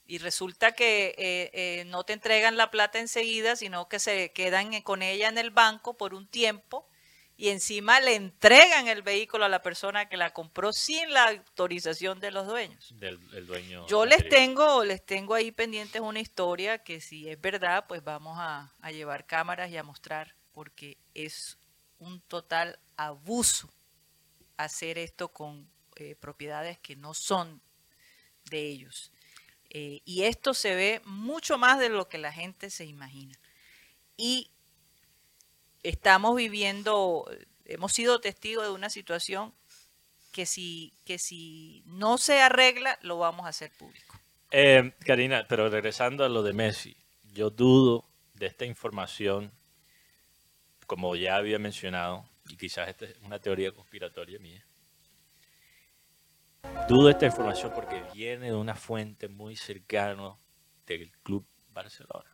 y resulta que eh, eh, no te entregan la plata enseguida, sino que se quedan con ella en el banco por un tiempo y encima le entregan el vehículo a la persona que la compró sin la autorización de los dueños. Del, el dueño. Yo les anterior. tengo, les tengo ahí pendientes una historia que si es verdad, pues vamos a, a llevar cámaras y a mostrar, porque es un total abuso hacer esto con eh, propiedades que no son de ellos. Eh, y esto se ve mucho más de lo que la gente se imagina. Y estamos viviendo, hemos sido testigos de una situación que si, que si no se arregla, lo vamos a hacer público. Eh, Karina, pero regresando a lo de Messi, yo dudo de esta información, como ya había mencionado, y quizás esta es una teoría conspiratoria mía. Dudo esta información porque viene de una fuente muy cercana del Club Barcelona.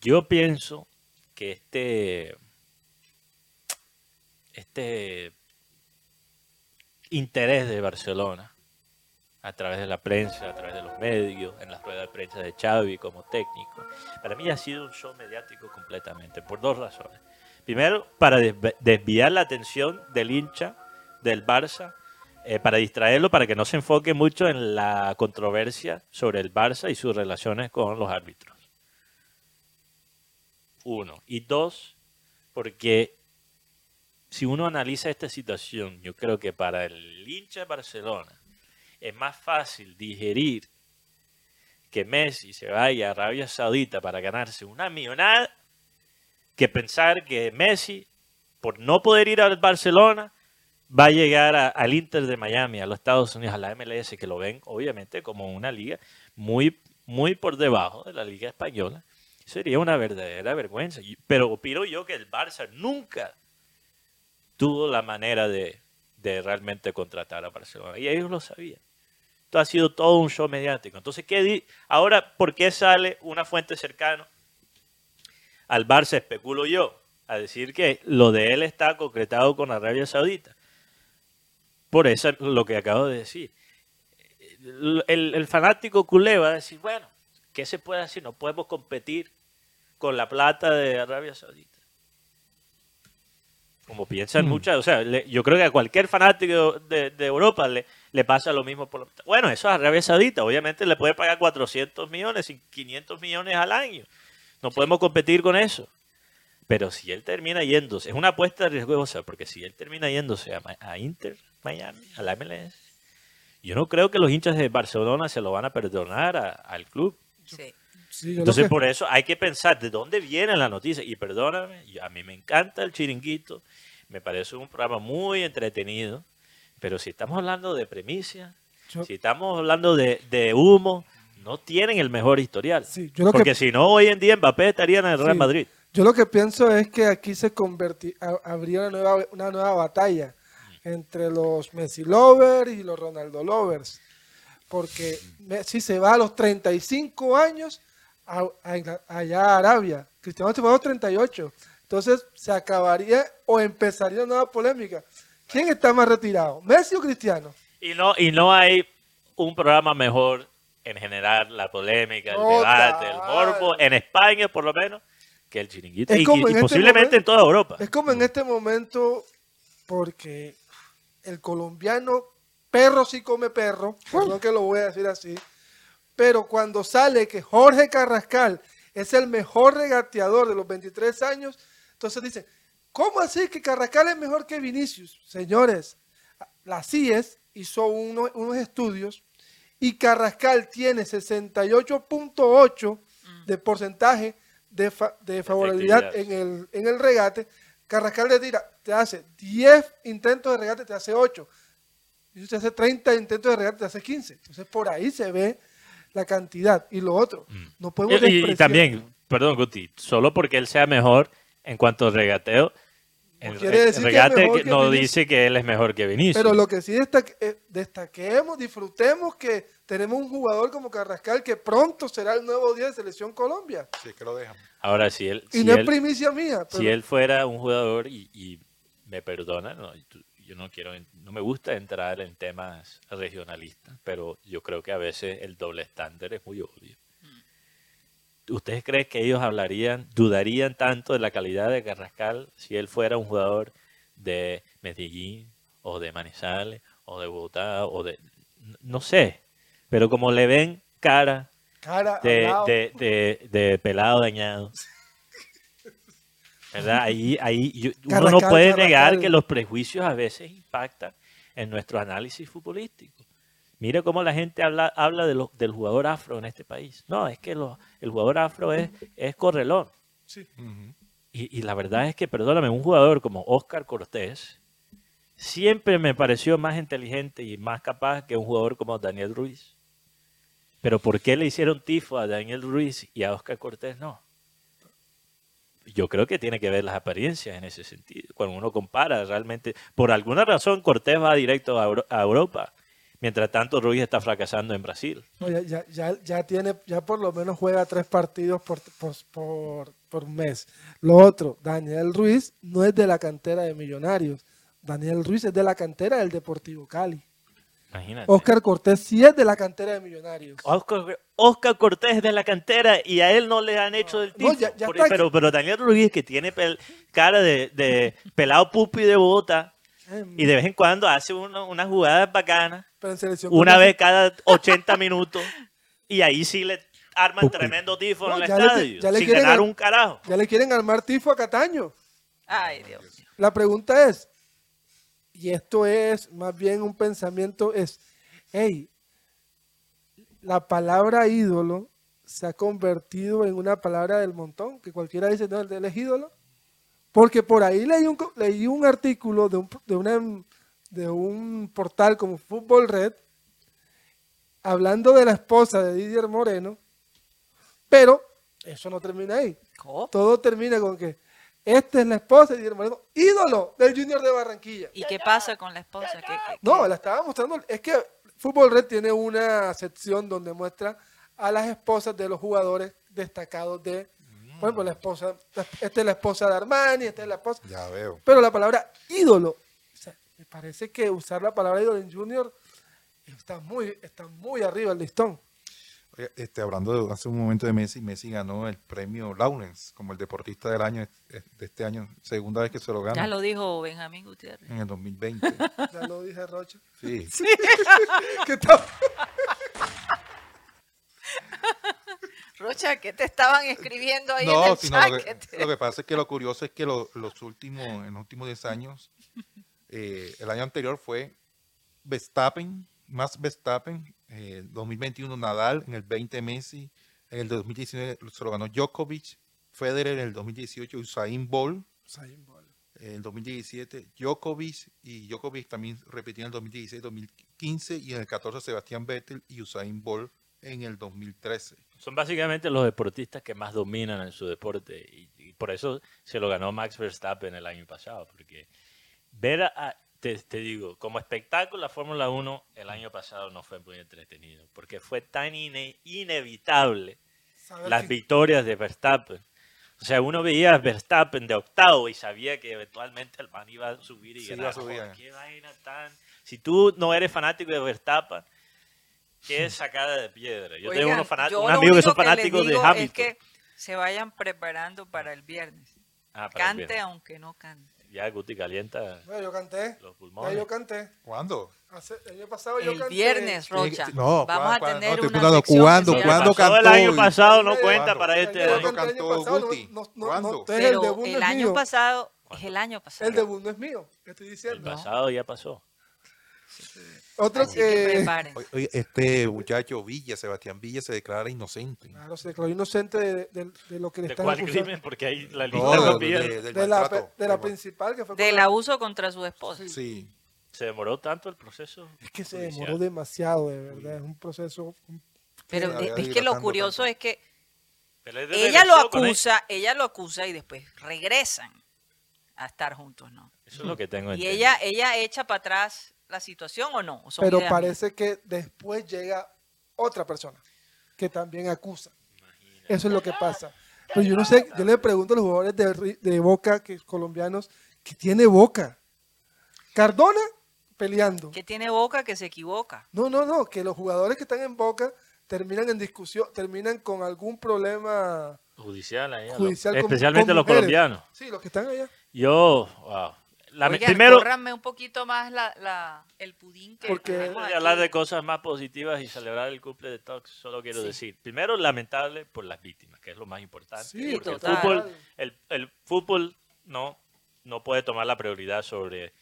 Yo pienso que este, este interés de Barcelona a través de la prensa, a través de los medios, en las ruedas de prensa de Xavi como técnico, para mí ha sido un show mediático completamente, por dos razones. Primero, para desvi- desviar la atención del hincha del Barça, eh, para distraerlo, para que no se enfoque mucho en la controversia sobre el Barça y sus relaciones con los árbitros. Uno. Y dos, porque si uno analiza esta situación, yo creo que para el hincha de Barcelona es más fácil digerir que Messi se vaya a Arabia Saudita para ganarse una millonada que pensar que Messi, por no poder ir al Barcelona, va a llegar al Inter de Miami, a los Estados Unidos, a la MLS, que lo ven obviamente como una liga muy, muy por debajo de la liga española. Sería una verdadera vergüenza. Pero opino yo que el Barça nunca tuvo la manera de, de realmente contratar a Barcelona. Y ellos lo sabían. Esto ha sido todo un show mediático. Entonces, ¿qué di- ahora, ¿por qué sale una fuente cercana al Barça, especulo yo, a decir que lo de él está concretado con Arabia Saudita? Por eso es lo que acabo de decir. El, fanático culé va a decir, bueno, ¿qué se puede hacer? No podemos competir con la plata de Arabia Saudita. Como piensan muchas, o sea, le- yo creo que a cualquier fanático de, de Europa le, le pasa lo mismo. Por lo- bueno, eso es Arabia Saudita, obviamente le puede pagar 400 millones y 500 millones al año. No podemos competir con eso. Pero si él termina yéndose, es una apuesta riesgosa, porque si él termina yéndose a Inter Miami, a la MLS, yo no creo que los hinchas de Barcelona se lo van a perdonar a- al club. Sí. Sí, Entonces, que- por eso hay que pensar de dónde viene la noticia. Y perdóname, a mí me encanta el chiringuito, me parece un programa muy entretenido, pero si estamos hablando de premisa, Yo- si estamos hablando de, de humo, no tienen el mejor historial. Sí, yo lo que- Porque si no, hoy en día Mbappé estaría en el Real Sí. Madrid. Yo lo que pienso es que aquí se converti ha- habría una nueva, una nueva batalla entre los Messi lovers y los Ronaldo lovers. Porque Messi se va a los 35 años a, a allá a Arabia. Cristiano se va a los 38. Entonces se acabaría o empezaría una nueva polémica. ¿Quién está más retirado? ¿Messi o Cristiano? Y no, y no hay un programa mejor en generar la polémica, el debate, el morbo, en España por lo menos, que el chiringuito. Es Y, este posiblemente momento- en toda Europa. Es como en este momento, porque el colombiano, perro sí come perro, perdón que lo voy a decir así, pero cuando sale que Jorge Carrascal es el mejor regateador de los 23 años, entonces dicen, ¿cómo así que Carrascal es mejor que Vinicius? Señores, la CIES hizo uno- unos estudios y Carrascal tiene 68.8 de porcentaje de, fa- de favorabilidad en el, en el regate. Carrascal le tira, te hace 10 intentos de regate, te hace 8. Y usted hace 30 intentos de regate, te hace 15. Entonces por ahí se ve la cantidad. Y lo otro, no podemos Mm. Y, y también, perdón, Guti, solo porque él sea mejor en cuanto a regateo, el, quiere re- decir que es regate mejor que no Vinicius. dice que él es mejor que Vinicius. Pero lo que sí destaque- eh, destaquemos, disfrutemos que tenemos un jugador como Carrascal que pronto será el nuevo día de Selección Colombia. Sí, que lo dejan. Ahora, si él, Y si no él- es primicia mía. si él fuera un jugador y, y me perdona, no, yo no quiero, no me gusta entrar en temas regionalistas, pero yo creo que a veces el doble estándar es muy obvio. ¿Ustedes creen que ellos hablarían, dudarían tanto de la calidad de Carrascal si él fuera un jugador de Medellín o de Manizales o de Bogotá o de, no sé, pero como le ven cara cara de, al lado. de, de, de pelado dañado. ¿Verdad? Ahí, ahí yo- uno no Carrascal, puede negar que los prejuicios a veces impactan en nuestro análisis futbolístico. Mire cómo la gente habla, habla de lo- del jugador afro en este país. No, es que lo- el jugador afro es, es correlón. Ujú. Y, y la verdad es que, perdóname, un jugador como Oscar Cortés siempre me pareció más inteligente y más capaz que un jugador como Daniel Ruiz. Pero ¿por qué le hicieron tifo a Daniel Ruiz y a Oscar Cortés no? Yo creo que tiene que ver las apariencias en ese sentido. Cuando uno compara realmente, por alguna razón Cortés va directo a, Euro- a Europa, mientras tanto Ruiz está fracasando en Brasil. No, ya, ya, ya, tiene, ya por lo menos juega tres partidos por, por, por, por mes. Lo otro, Daniel Ruiz no es de la cantera de Millonarios. Daniel Ruiz es de la cantera del Deportivo Cali. Imagínate. Oscar Cortés sí es de la cantera de Millonarios. Oscar, Oscar Cortés es de la cantera y a él no le han hecho del No, tipo. ya- ya Por- está. pero, pero Daniel Ruiz, que tiene pel- cara de, de pelado pupi de bota y de vez en cuando hace una- unas jugadas bacanas, pero en selección una Colombia- vez cada 80 minutos, y ahí sí le arman Pupi. tremendo tifo No, en el ya le- estadio, ya le sin quieren ganar un carajo. Ya le quieren armar tifo a Cataño. Ay, Dios mío. La pregunta es, y esto es más bien un pensamiento, es, hey, la palabra ídolo se ha convertido en una palabra del montón, que cualquiera dice, no, él es ídolo. Porque por ahí leí un, leí un artículo de un, de, una- de un portal como Fútbol Red, hablando de la esposa de Didier Moreno, pero eso no termina ahí. ¿Cómo? Todo termina con que esta es la esposa de Didier Moreno, ídolo del Junior de Barranquilla. ¿Y qué pasa con la esposa? ¿Qué- qué- No, la estaba mostrando. Es que Fútbol Red tiene una sección donde muestra a las esposas de los jugadores destacados de. Por ejemplo, la esposa. Esta es la esposa de Armani, esta es la esposa. Ya veo. Pero la palabra ídolo. o sea, me parece que usar la palabra ídolo en Junior está muy, está muy arriba el listón. Oye, Este, hablando de hace un momento de Messi, Messi ganó el premio Lawrence como el deportista del año eh, de este año, segunda vez que se lo Ya gana lo dijo Benjamín Gutiérrez. en el 2020. Ya lo dije, Rocha. Sí. ¿Qué tal? Rocha, ¿qué te estaban escribiendo ahí en No, el sino chat? lo Que que, te- lo que pasa es que lo curioso es que lo- los últimos, en los últimos 10 años, eh, el año anterior fue Verstappen, más Verstappen, eh, 2021 Nadal, en el 20 Messi, en el 2019 se lo ganó Djokovic, Federer en el 2018 Usain Bolt, en el 2017 Djokovic y Djokovic también repitió en el 2016, 2015 y en el 14 Sebastián Vettel y Usain Bolt en el 2013. Son básicamente los deportistas que más dominan en su deporte y, y por eso se lo ganó Max Verstappen el año pasado, porque ver a, te, te digo, como espectáculo la Fórmula 1 el año pasado no fue muy entretenido, porque fue tan ine- inevitable las que- victorias de Verstappen. O sea, uno veía a Verstappen de octavo y sabía que eventualmente el man iba a subir y Sí, ganar. iba a subir, Joder, qué vaina tan... Si tú no eres fanático de Verstappen, qué sacada de piedra. Yo tengo Oigan, unos, yo unos lo amigos que único son les fanáticos de digo Hamilton. Es que se vayan preparando para el viernes. Ah, para el Cante viernes. aunque no cante. Ya Guti calienta No, yo canté. los Ya pulmones. yo canté. ¿Cuándo? Hace- el año pasado yo El canté. viernes, Rocha. no, Vamos ¿cuá- a tener no, una sección ¿cuándo- que cuándo Pasó el cantó año pasado, no ¿Cuándo? cuenta para este Ya ¿Cuándo el cantó Guti? no- no- ¿Cuándo? Pero el es año pasado es el año pasado. El debut no es mío. ¿Qué estoy El diciendo? pasado ya pasó. Otro Así que que. este muchacho Villa, Sebastián Villa, se declara inocente. Claro, se declaró inocente de, de- de lo que le ¿De están cuál crimen? Porque ahí la lista No, de- pide. de- del De la, de la principal que fue Del la- abuso contra su esposa. Sí. Se demoró tanto el proceso. Es que se judicial. demoró demasiado, de verdad. Es un proceso. Pero Sí, había es que lo curioso tanto. es que ella lo acusa, ella lo acusa y después regresan a estar juntos, ¿no? Eso es lo que tengo Y entendido. ella, ella echa para atrás la situación o no. ¿O son Pero ideas parece que después llega otra persona que también acusa. Eso es lo que pasa. Pero yo no sé, yo le pregunto a los jugadores de, de Boca, que colombianos, que tiene Boca. Cardona peleando. que tiene boca que se equivoca. No, no, no, que los jugadores que están en Boca terminan en discusión, terminan con algún problema Judicial, lo- judicial. con- especialmente con los colombianos. Sí, los que están allá. Yo, wow. La- Oigan, primero, un poquito más la, la- el pudín que Porque- aquí. hablar de cosas más positivas y celebrar el cumple de Tox, solo quiero Sí. decir, primero, lamentable por las víctimas, que es lo más importante. Sí, porque el total. fútbol, el, el fútbol no, no puede tomar la prioridad sobre,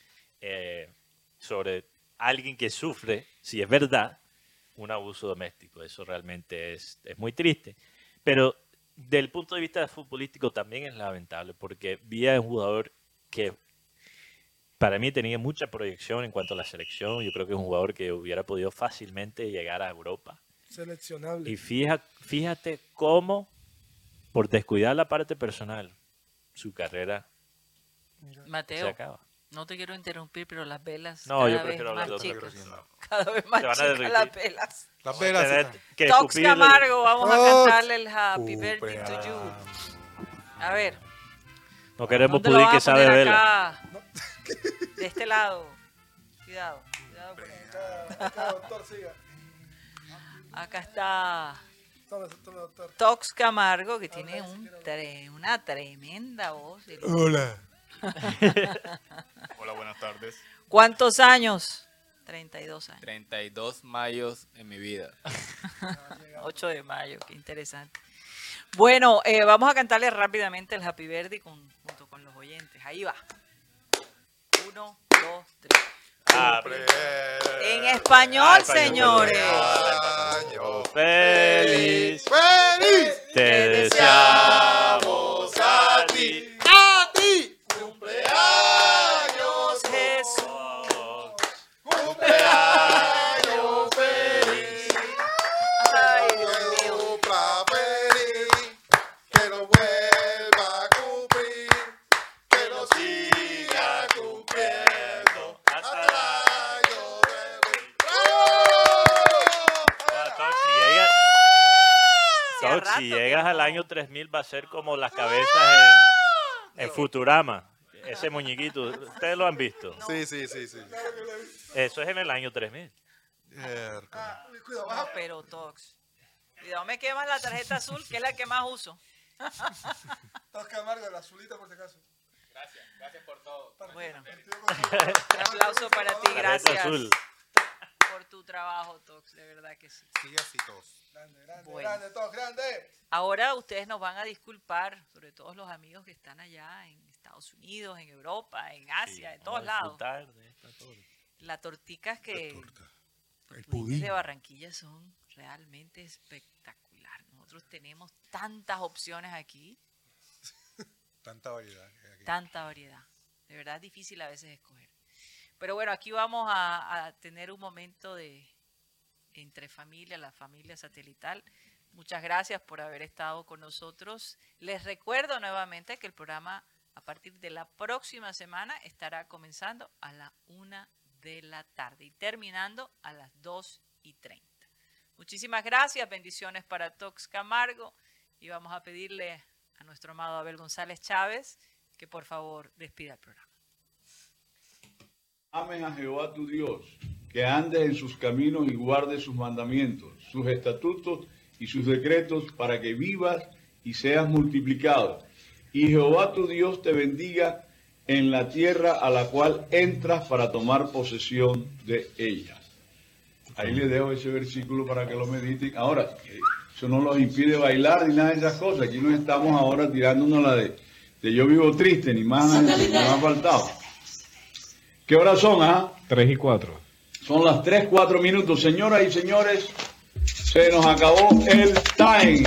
eh, sobre alguien que sufre, si es verdad, un abuso doméstico. Eso realmente es, es muy triste. Pero del punto de vista futbolístico también es lamentable porque vi a un jugador que para mí tenía mucha proyección en cuanto a la selección. Yo creo que es un jugador que hubiera podido fácilmente llegar a Europa. Seleccionable. Y fija- fíjate cómo, por descuidar la parte personal, su carrera se Mateo, acaba. no te quiero interrumpir, pero las velas No, cada yo prefiero hablar de otra cosa. Cada vez más chicas las velas. Las velas. que Tox Camargo, vamos a cantarle el Happy Birthday to you. A ver, No queremos ¿dónde lo pudir que sabe poner vela. acá? De este lado. Cuidado. cuidado. Acá, acá, doctor, siga. Acá está Tome, tome, doctor. Tox Camargo, que tiene un tre- una tremenda voz. El- Hola. Hola, buenas tardes. ¿Cuántos años? 32 años. 32 mayos en mi vida. 8 de mayo, qué interesante. Bueno, eh, vamos a cantarle rápidamente el Happy con- junto con los oyentes. Ahí va. Uno, dos, tres. Ah, En español, español, señores. ¡Feliz! 3000 va a ser como las cabezas en, en Futurama. Ese muñequito, ustedes lo han visto. Sí, sí, sí, sí. Eso es en el año 3000. Miércoles. No, pero Tox. Cuidado, me quemas la tarjeta azul, que es la que más uso. Tox Camargo, la azulita por si acaso. Bueno, un aplauso para ti, Tarjeta gracias azul. Por tu trabajo, Tox, de verdad que sí. Sigue así todos. Grande, grande, Bueno. grande, Tox, grande. Ahora ustedes nos van a disculpar, sobre todo los amigos que están allá en Estados Unidos, en Europa, en Asia, en todos Vamos a lados. de esta torta. Las torticas que torta. los El pudín. de Barranquilla son realmente espectacular. Nosotros tenemos tantas opciones aquí, Tanta variedad tanta variedad. De verdad es difícil a veces escoger. Pero bueno, aquí vamos a, tener un momento de entre familia, la familia satelital. Muchas gracias por haber estado con nosotros. Les recuerdo nuevamente que el programa a partir de la próxima semana estará comenzando a la una de la tarde y terminando a las 2 y 30. Muchísimas gracias, bendiciones para Tox Camargo y vamos a pedirle a nuestro amado Abel González Chávez que por favor despida el programa. Amen a Jehová tu Dios, que andes en sus caminos y guardes sus mandamientos, sus estatutos y sus decretos para que vivas y seas multiplicado. Y Jehová tu Dios te bendiga en la tierra a la cual entras para tomar posesión de ella. Ahí les dejo ese versículo para que lo mediten. Ahora, eso no los impide bailar ni nada de esas cosas. Aquí no estamos ahora tirándonos la de, yo vivo triste, ni más, ni más faltado. ¿Qué horas son, ah? 3 y 4. Son las 3, 4 minutos. Señoras y señores, se nos acabó el time.